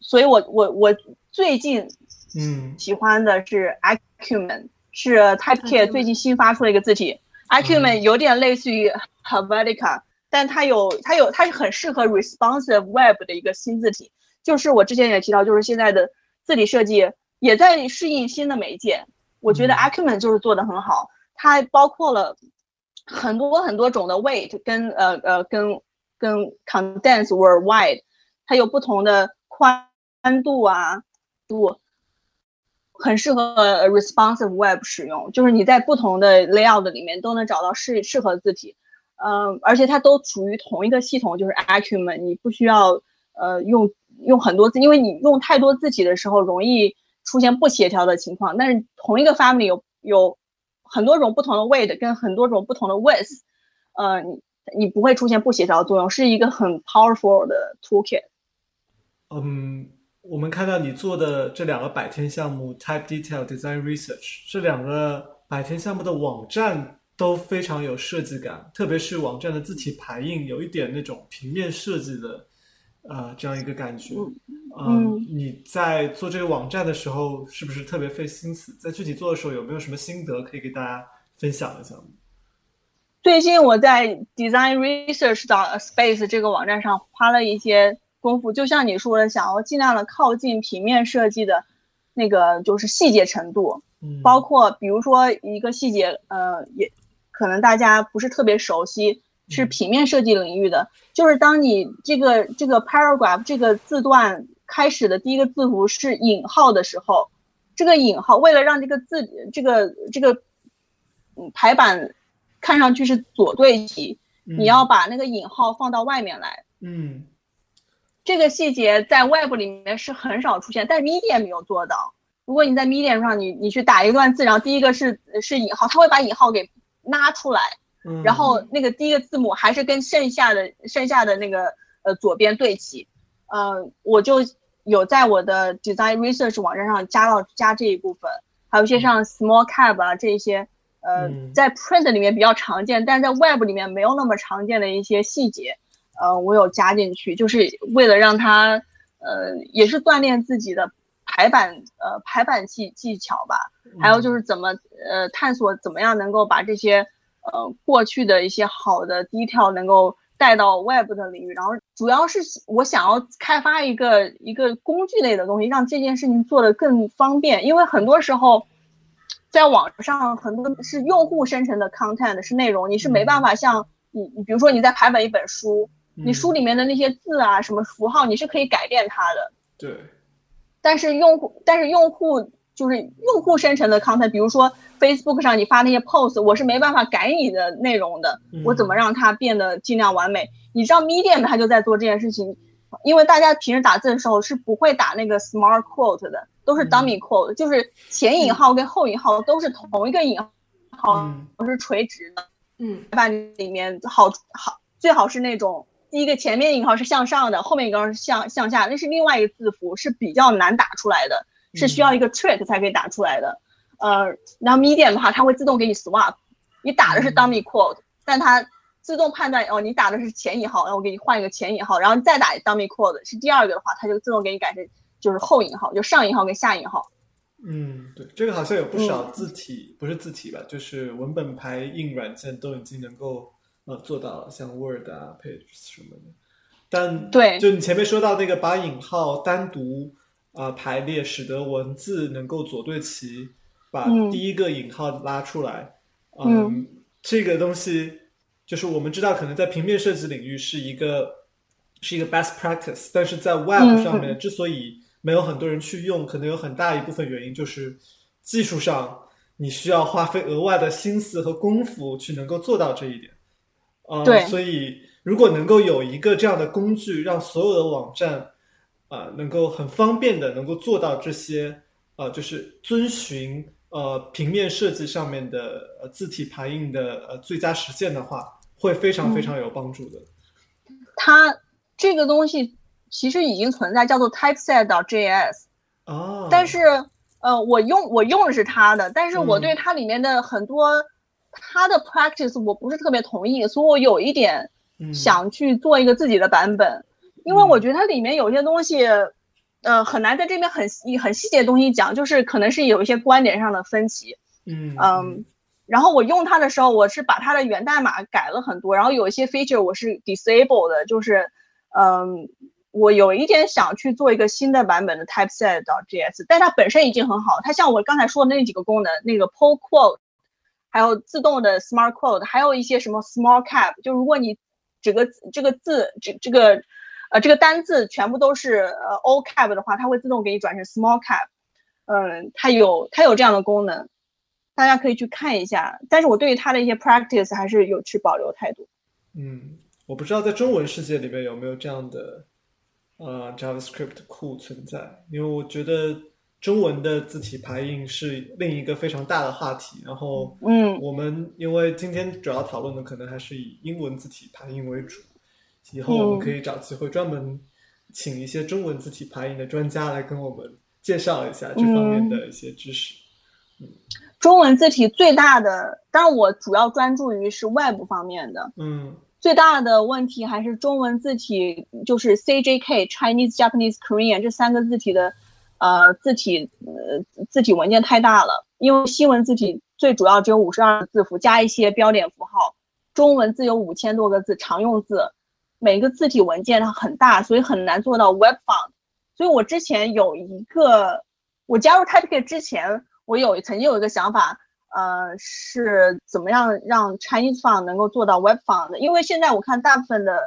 所以我我我最近嗯喜欢的是 Acumen，是 Typekit 最近新发出的一个字体。Acumen 有点类似于 Helvetica，但它有它有它是很适合 responsive web 的一个新字体。就是我之前也提到，就是现在的字体设计也在适应新的媒介。我觉得 Acumen 就是做的很好，它包括了很多很多种的 weight 跟呃呃跟跟 condense word wide，它有不同的宽度啊度，很适合 responsive web 使用。就是你在不同的 layout 里面都能找到适适合字体，嗯、而且它都属于同一个系统，就是 Acumen，你不需要呃用用很多字，因为你用太多字体的时候容易出现不协调的情况。但是同一个 family 有有很多种不同的 weight 跟很多种不同的 width，呃，你你不会出现不协调的作用，是一个很 powerful 的 toolkit。嗯，我们看到你做的这两个百天项目 Type Detail Design Research 这两个百天项目的网站都非常有设计感，特别是网站的字体排印有一点那种平面设计的呃这样一个感觉。嗯，你在做这个网站的时候是不是特别费心思？在具体做的时候有没有什么心得可以给大家分享一下吗？最近我在 Design Research 的 Space 这个网站上花了一些功夫，就像你说的，想要尽量的靠近平面设计的那个就是细节程度，嗯，包括比如说一个细节，呃，也可能大家不是特别熟悉，是平面设计领域的，就是当你这个这个 paragraph 这个字段开始的第一个字符是引号的时候，这个引号为了让这个字这个这个嗯排版看上去是左对齐，你要把那个引号放到外面来。嗯这个细节在 Web 里面是很少出现，但是 Medium 没有做到。如果你在 Medium 上你你去打一段字，然后第一个是是引号，它会把引号给拉出来，嗯，然后那个第一个字母还是跟剩下的剩下的那个呃左边对齐。呃，我就有在我的 Design Research 网站上加到加这一部分，还有一些像 Small Cap 啊这一些，呃，嗯。在 Print 里面比较常见，但是在 Web 里面没有那么常见的一些细节，呃，我有加进去，就是为了让它，呃，也是锻炼自己的排版，呃，排版技技巧吧。还有就是怎么，呃，探索怎么样能够把这些，呃，过去的一些好的 detail 能够带到 Web 的领域。然后主要是我想要开发一个一个工具类的东西，让这件事情做得更方便。因为很多时候，在网上很多是用户生成的 content 是内容，你是没办法像你你比如说你在排版一本书，你书里面的那些字啊什么符号，你是可以改变它的。对，但是用户，但是用户就是用户生成的 content，比如说 Facebook 上你发那些 post，我是没办法改你的内容的，我怎么让它变得尽量完美？你知道 Medium 它就在做这件事情，因为大家平时打字的时候是不会打那个 smart quote 的，都是 dummy quote，就是前引号跟后引号都是同一个引号，是垂直的。嗯，把里面好好最好是那种第一个前面引号是向上的，后面一个是向向下，那是另外一个字符，是比较难打出来的。是需要一个 trick 才可以打出来的，呃，然后 medium 的话，它会自动给你 swap，你打的是 dummy quote，但它自动判断哦，你打的是前引号，然后我给你换一个前引号，然后再打 dummy quote 是第二个的话，它就自动给你改成就是后引号，就上引号跟下引号。嗯，对，这个好像有不少字体，不是字体吧，就是文本排印软件都已经能够呃做到了，像 Word 啊、Page 什么的。但对，就你前面说到那个把引号单独。啊，排列使得文字能够左对齐，把第一个引号拉出来。嗯，这个东西就是我们知道，可能在平面设计领域是一个是一个 best practice，但是在 web 上面之所以没有很多人去用，可能有很大一部分原因就是技术上你需要花费额外的心思和功夫去能够做到这一点。呃，对，所以如果能够有一个这样的工具，让所有的网站。啊，能够很方便的能够做到这些，呃，就是遵循呃平面设计上面的呃字体排印的呃最佳实践的话，会非常非常有帮助的。它这个东西其实已经存在，叫做 Typeset.js。哦。但是呃，我用我用的是它的，但是我对它里面的很多它的 practice 我不是特别同意，所以我有一点想去做一个自己的版本。因为我觉得它里面有些东西，呃，很难在这边很很细节的东西讲，就是可能是有一些观点上的分歧。嗯嗯，然后我用它的时候，我是把它的源代码改了很多，然后有一些 feature 我是 disable 的，就是嗯，我有一点想去做一个新的版本的 Typeset.js，但它本身已经很好。它像我刚才说的那几个功能，那个 pull quote，还有自动的 smart quote，还有一些什么 small cap，就如果你整个这个字这这个。呃，这个单字全部都是呃 all cap 的话，它会自动给你转成 small cap。嗯，它有它有这样的功能，大家可以去看一下。但是我对于它的一些 practice 还是有持保留态度。嗯，我不知道在中文世界里面有没有这样的呃 JavaScript 库存在，因为我觉得中文的字体排印是另一个非常大的话题。然后，嗯，我们因为今天主要讨论的可能还是以英文字体排印为主。以后我们可以找机会专门请一些中文字体排印的专家来跟我们介绍一下这方面的一些知识。嗯，中文字体最大的，当然我主要专注于是外部方面的。嗯，最大的问题还是中文字体，就是 CJK Chinese Japanese Korean 这三个字体的，呃，字体呃字体文件太大了。因为西文字体最主要只有五十二个字符加一些标点符号，中文字有五千多个字常用字。每一个字体文件它很大，所以很难做到 Web Font。所以我之前有一个，我加入 Typekit 之前，我有曾经有一个想法，呃，是怎么样让 Chinese Font 能够做到 Web Font 的？因为现在我看大部分的，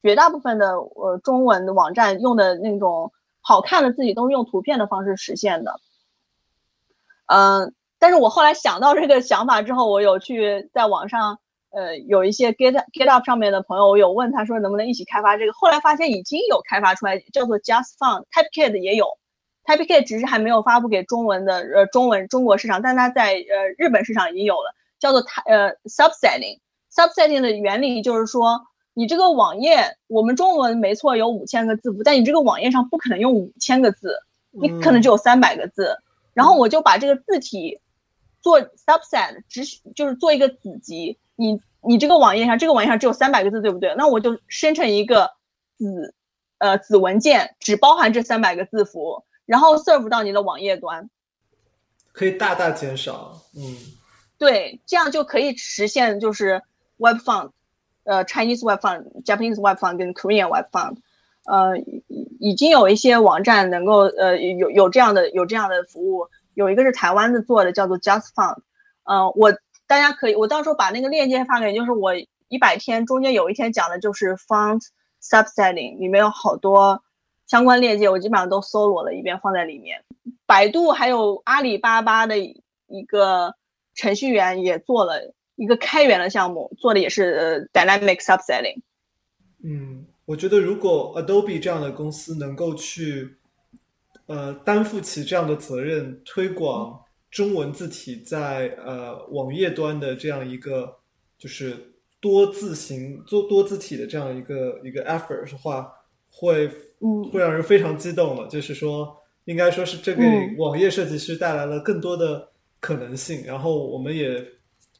绝大部分的呃中文的网站用的那种好看的字体都是用图片的方式实现的。嗯，但是我后来想到这个想法之后，我有去在网上。呃，有一些 Get GitHub 上面的朋友，我有问他说能不能一起开发这个，后来发现已经有开发出来，叫做 Just Font，Typekit 也有，Typekit 只是还没有发布给中文的呃中文中国市场，但它在呃日本市场已经有了，叫做呃 Subsetting，Subsetting 的原理就是说，你这个网页我们中文没错有五千个字符，但你这个网页上不可能用五千个字，你可能只有三百个字，然后我就把这个字体做 Subset，只就是做一个子集。你你这个网页上，这个网页上只有三百个字，对不对？那我就生成一个子，呃，子文件，只包含这三百个字符，然后 serve 到你的网页端，可以大大减少。嗯，对，这样就可以实现就是 Web Font，呃，Chinese Web Font、Japanese Web Font 跟 Korean Web Font，呃，已经有一些网站能够呃有有这样的有这样的服务，有一个是台湾的做的，叫做 Just Font，呃，我。大家可以，我到时候把那个链接发给你。就是我一百天中间有一天讲的就是 font subsetting，里面有好多相关链接，我基本上都搜罗了一遍，放在里面。百度还有阿里巴巴的一个程序员也做了一个开源的项目，做的也是 dynamic subsetting。嗯，我觉得如果 Adobe 这样的公司能够去呃担负起这样的责任，推广中文字体在呃网页端的这样一个就是多字形做多字体的这样一个一个 effort 的话，会嗯会让人非常激动的。就是说，应该说是这给嗯网页设计师带来了更多的可能性。然后我们也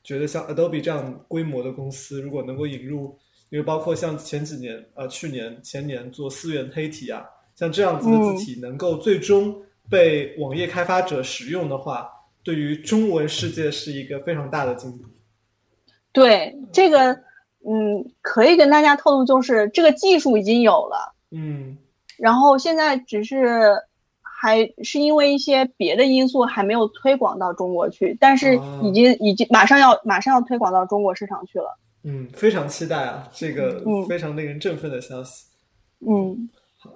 觉得，像 Adobe 这样规模的公司，如果能够引入，因为包括像前几年呃去年前年做思源黑体啊，像这样子的字体，能够最终被网页开发者使用的话，对于中文世界是一个非常大的进步。对这个，嗯，可以跟大家透露，就是这个技术已经有了，嗯然后现在只是还是因为一些别的因素还没有推广到中国去，但是哦已经已经马上要马上要推广到中国市场去了。嗯，非常期待啊，这个嗯非常令人振奋的消息。嗯好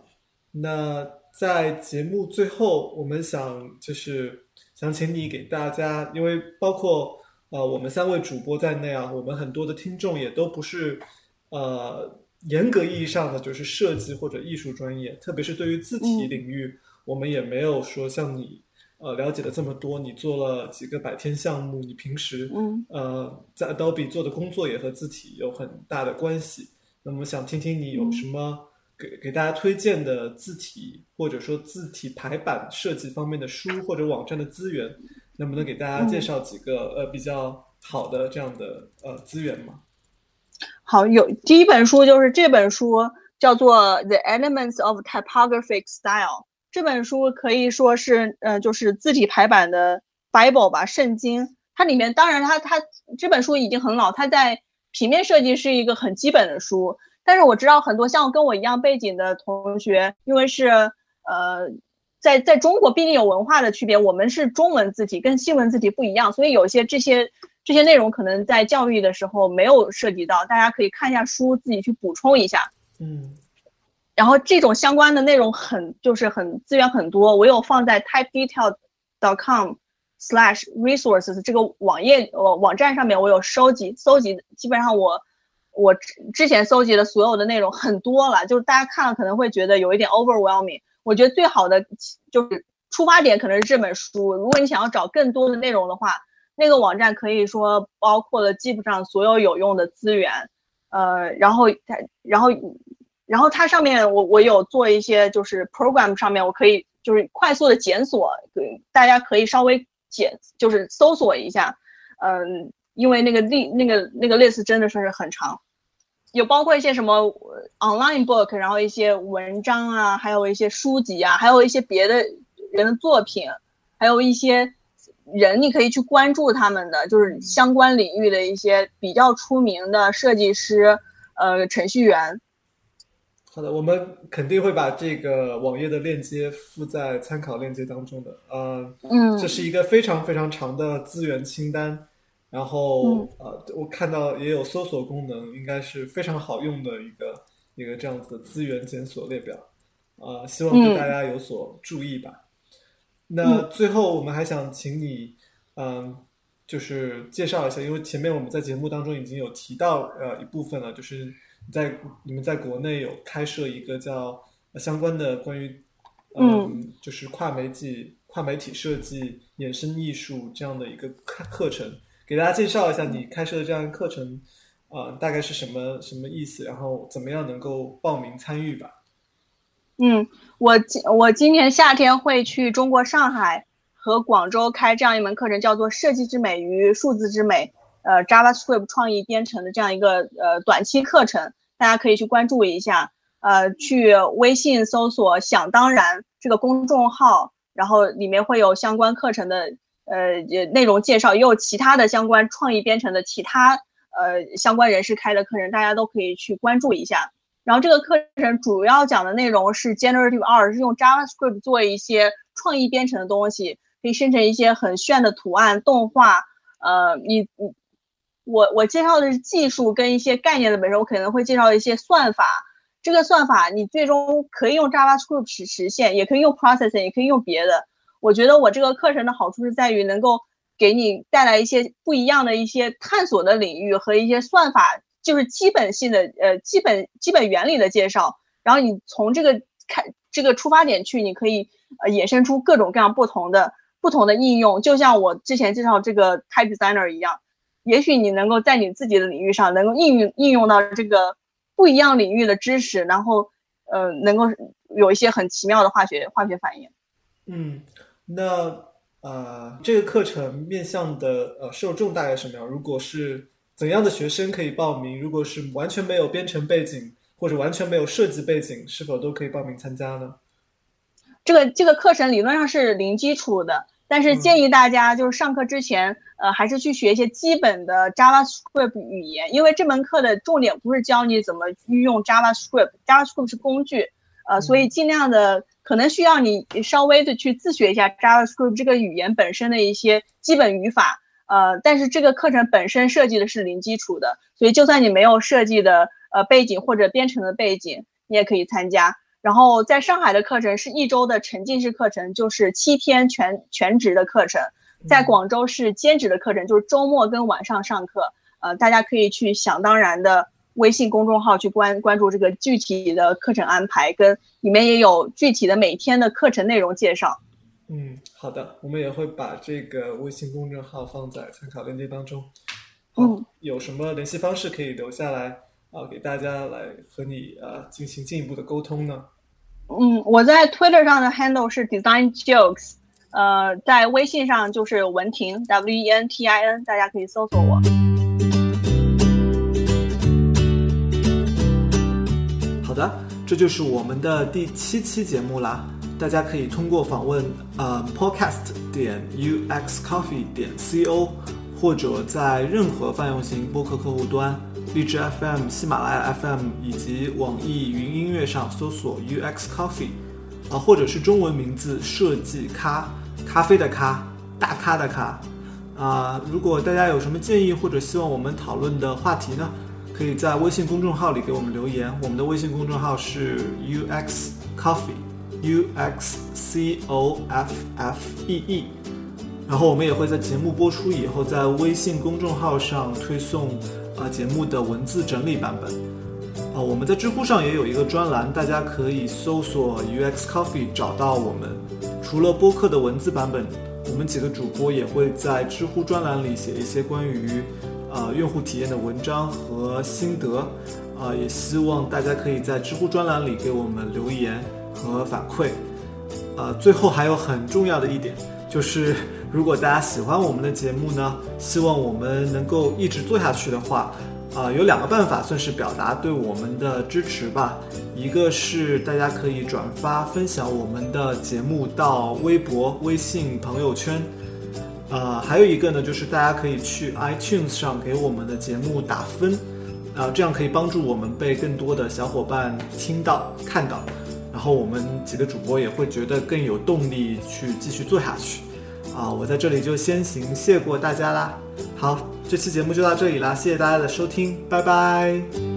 那在节目最后，我们想就是想请你给大家，因为包括呃我们三位主播在内啊，我们很多的听众也都不是呃严格意义上的就是设计或者艺术专业，特别是对于字体嗯领域，我们也没有说像你呃了解的这么多。你做了几个百天项目，你平时嗯呃在 Adobe 做的工作也和字体有很大的关系。那么想听听你有什么给给大家推荐的字体，或者说字体排版设计方面的书或者网站的资源，能不能给大家介绍几个、呃比较好的这样的呃资源吗？好，有第一本书就是这本书，叫做《The Elements of Typographic Style》。这本书可以说是，呃，就是字体排版的 Bible 吧，圣经。它里面当然它它这本书已经很老，它在平面设计是一个很基本的书。但是我知道很多像跟我一样背景的同学，因为是呃，在在中国毕竟有文化的区别，我们是中文字体跟西文字体不一样，所以有些这些这些内容可能在教育的时候没有涉及到，大家可以看一下书，自己去补充一下。嗯然后这种相关的内容很就是很资源很多，我有放在 typedetail.com slash resources 这个网页呃网站上面，我有收集搜集，基本上我我之之前搜集的所有的内容很多了，就是大家看了可能会觉得有一点 overwhelming。我觉得最好的就是出发点可能是这本书，如果你想要找更多的内容的话，那个网站可以说包括了基本上所有有用的资源，呃，然后它然后。然后它上面我我有做一些就是 program 上面我可以就是快速的检索，对大家可以稍微检就是搜索一下，嗯，因为那个 li 那个那个 list 真的是很长，有包括一些什么 online book，然后一些文章啊，还有一些书籍啊，还有一些别的人的作品，还有一些人你可以去关注他们的，就是相关领域的一些比较出名的设计师，呃，程序员。好的，我们肯定会把这个网页的链接附在参考链接当中的。呃，嗯，这是一个非常非常长的资源清单，然后、嗯呃，我看到也有搜索功能，应该是非常好用的一个一个这样子的资源检索列表。呃，希望对嗯大家有所注意吧。那最后我们还想请你，嗯、就是介绍一下，因为前面我们在节目当中已经有提到呃一部分了，就是在你们在国内有开设一个叫、呃相关的关于嗯，就是跨媒体跨媒体设计衍生艺术这样的一个课课程，给大家介绍一下你开设的这样一个课程，呃，大概是什么什么意思，然后怎么样能够报名参与吧。嗯，我今我今年夏天会去中国上海和广州开这样一门课程，叫做《设计之美与数字之美》，呃，JavaScript 创意编程的这样一个呃短期课程，大家可以去关注一下。呃，去微信搜索“想当然”这个公众号，然后里面会有相关课程的呃也内容介绍，也有其他的相关创意编程的其他呃相关人士开的课程，大家都可以去关注一下。然后这个课程主要讲的内容是 Generative R，是用 JavaScript 做一些创意编程的东西，可以生成一些很炫的图案、动画。呃，你你我我介绍的是技术跟一些概念的本身，我可能会介绍一些算法，这个算法你最终可以用 JavaScript 实实现，也可以用 Processing，也可以用别的。我觉得我这个课程的好处是在于能够给你带来一些不一样的一些探索的领域和一些算法，就是基本性的呃基本基本原理的介绍。然后你从这个开这个出发点去，你可以呃衍生出各种各样不同的不同的应用。就像我之前介绍这个 Type Designer 一样，也许你能够在你自己的领域上能够应用应用到这个不一样领域的知识，然后呃能够有一些很奇妙的化学化学反应。嗯。那呃，这个课程面向的呃受众大概什么样？如果是怎样的学生可以报名？如果是完全没有编程背景或者完全没有设计背景，是否都可以报名参加呢？这个这个课程理论上是零基础的，但是建议大家就是上课之前，呃，还是去学一些基本的 JavaScript 语言，因为这门课的重点不是教你怎么运用 JavaScript，JavaScript 是工具，呃，所以尽量的。可能需要你稍微的去自学一下 JavaScript 这个语言本身的一些基本语法，呃，但是这个课程本身设计的是零基础的，所以就算你没有设计的呃背景或者编程的背景，你也可以参加。然后在上海的课程是一周的沉浸式课程，就是七天全全职的课程；在广州是兼职的课程，就是周末跟晚上上课。呃，大家可以去想当然的。微信公众号去关关注这个具体的课程安排，跟里面也有具体的每天的课程内容介绍。嗯，好的，我们也会把这个微信公众号放在参考链接当中。嗯，有什么联系方式可以留下来啊？给大家来和你呃进行进一步的沟通呢？嗯，我在 Twitter 上的 handle 是 Design Jokes，呃，在微信上就是文婷 W E N T I N，大家可以搜索我。的，这就是我们的第七期节目啦。大家可以通过访问呃 podcast 点 uxcoffee 点 co，或者在任何泛用型播客客户端，荔枝 FM、喜马拉雅 FM 以及网易云音乐上搜索 uxcoffee，啊，或者是中文名字设计咖，咖啡的咖，大咖的咖。啊，如果大家有什么建议或者希望我们讨论的话题呢？可以在微信公众号里给我们留言，我们的微信公众号是 U X Coffee，U X C O F F E E，然后我们也会在节目播出以后，在微信公众号上推送啊节目的文字整理版本。啊，我们在知乎上也有一个专栏，大家可以搜索 U X Coffee 找到我们。除了播客的文字版本，我们几个主播也会在知乎专栏里写一些关于。呃，用户体验的文章和心得，啊，也希望大家可以在知乎专栏里给我们留言和反馈。呃，最后还有很重要的一点，就是如果大家喜欢我们的节目呢，希望我们能够一直做下去的话，啊，有两个办法算是表达对我们的支持吧。一个是大家可以转发分享我们的节目到微博、微信朋友圈。呃，还有一个呢，就是大家可以去 iTunes 上给我们的节目打分，啊，这样可以帮助我们被更多的小伙伴听到、看到，然后我们几个主播也会觉得更有动力去继续做下去。啊，我在这里就先行谢过大家啦。好，这期节目就到这里啦，谢谢大家的收听，拜拜。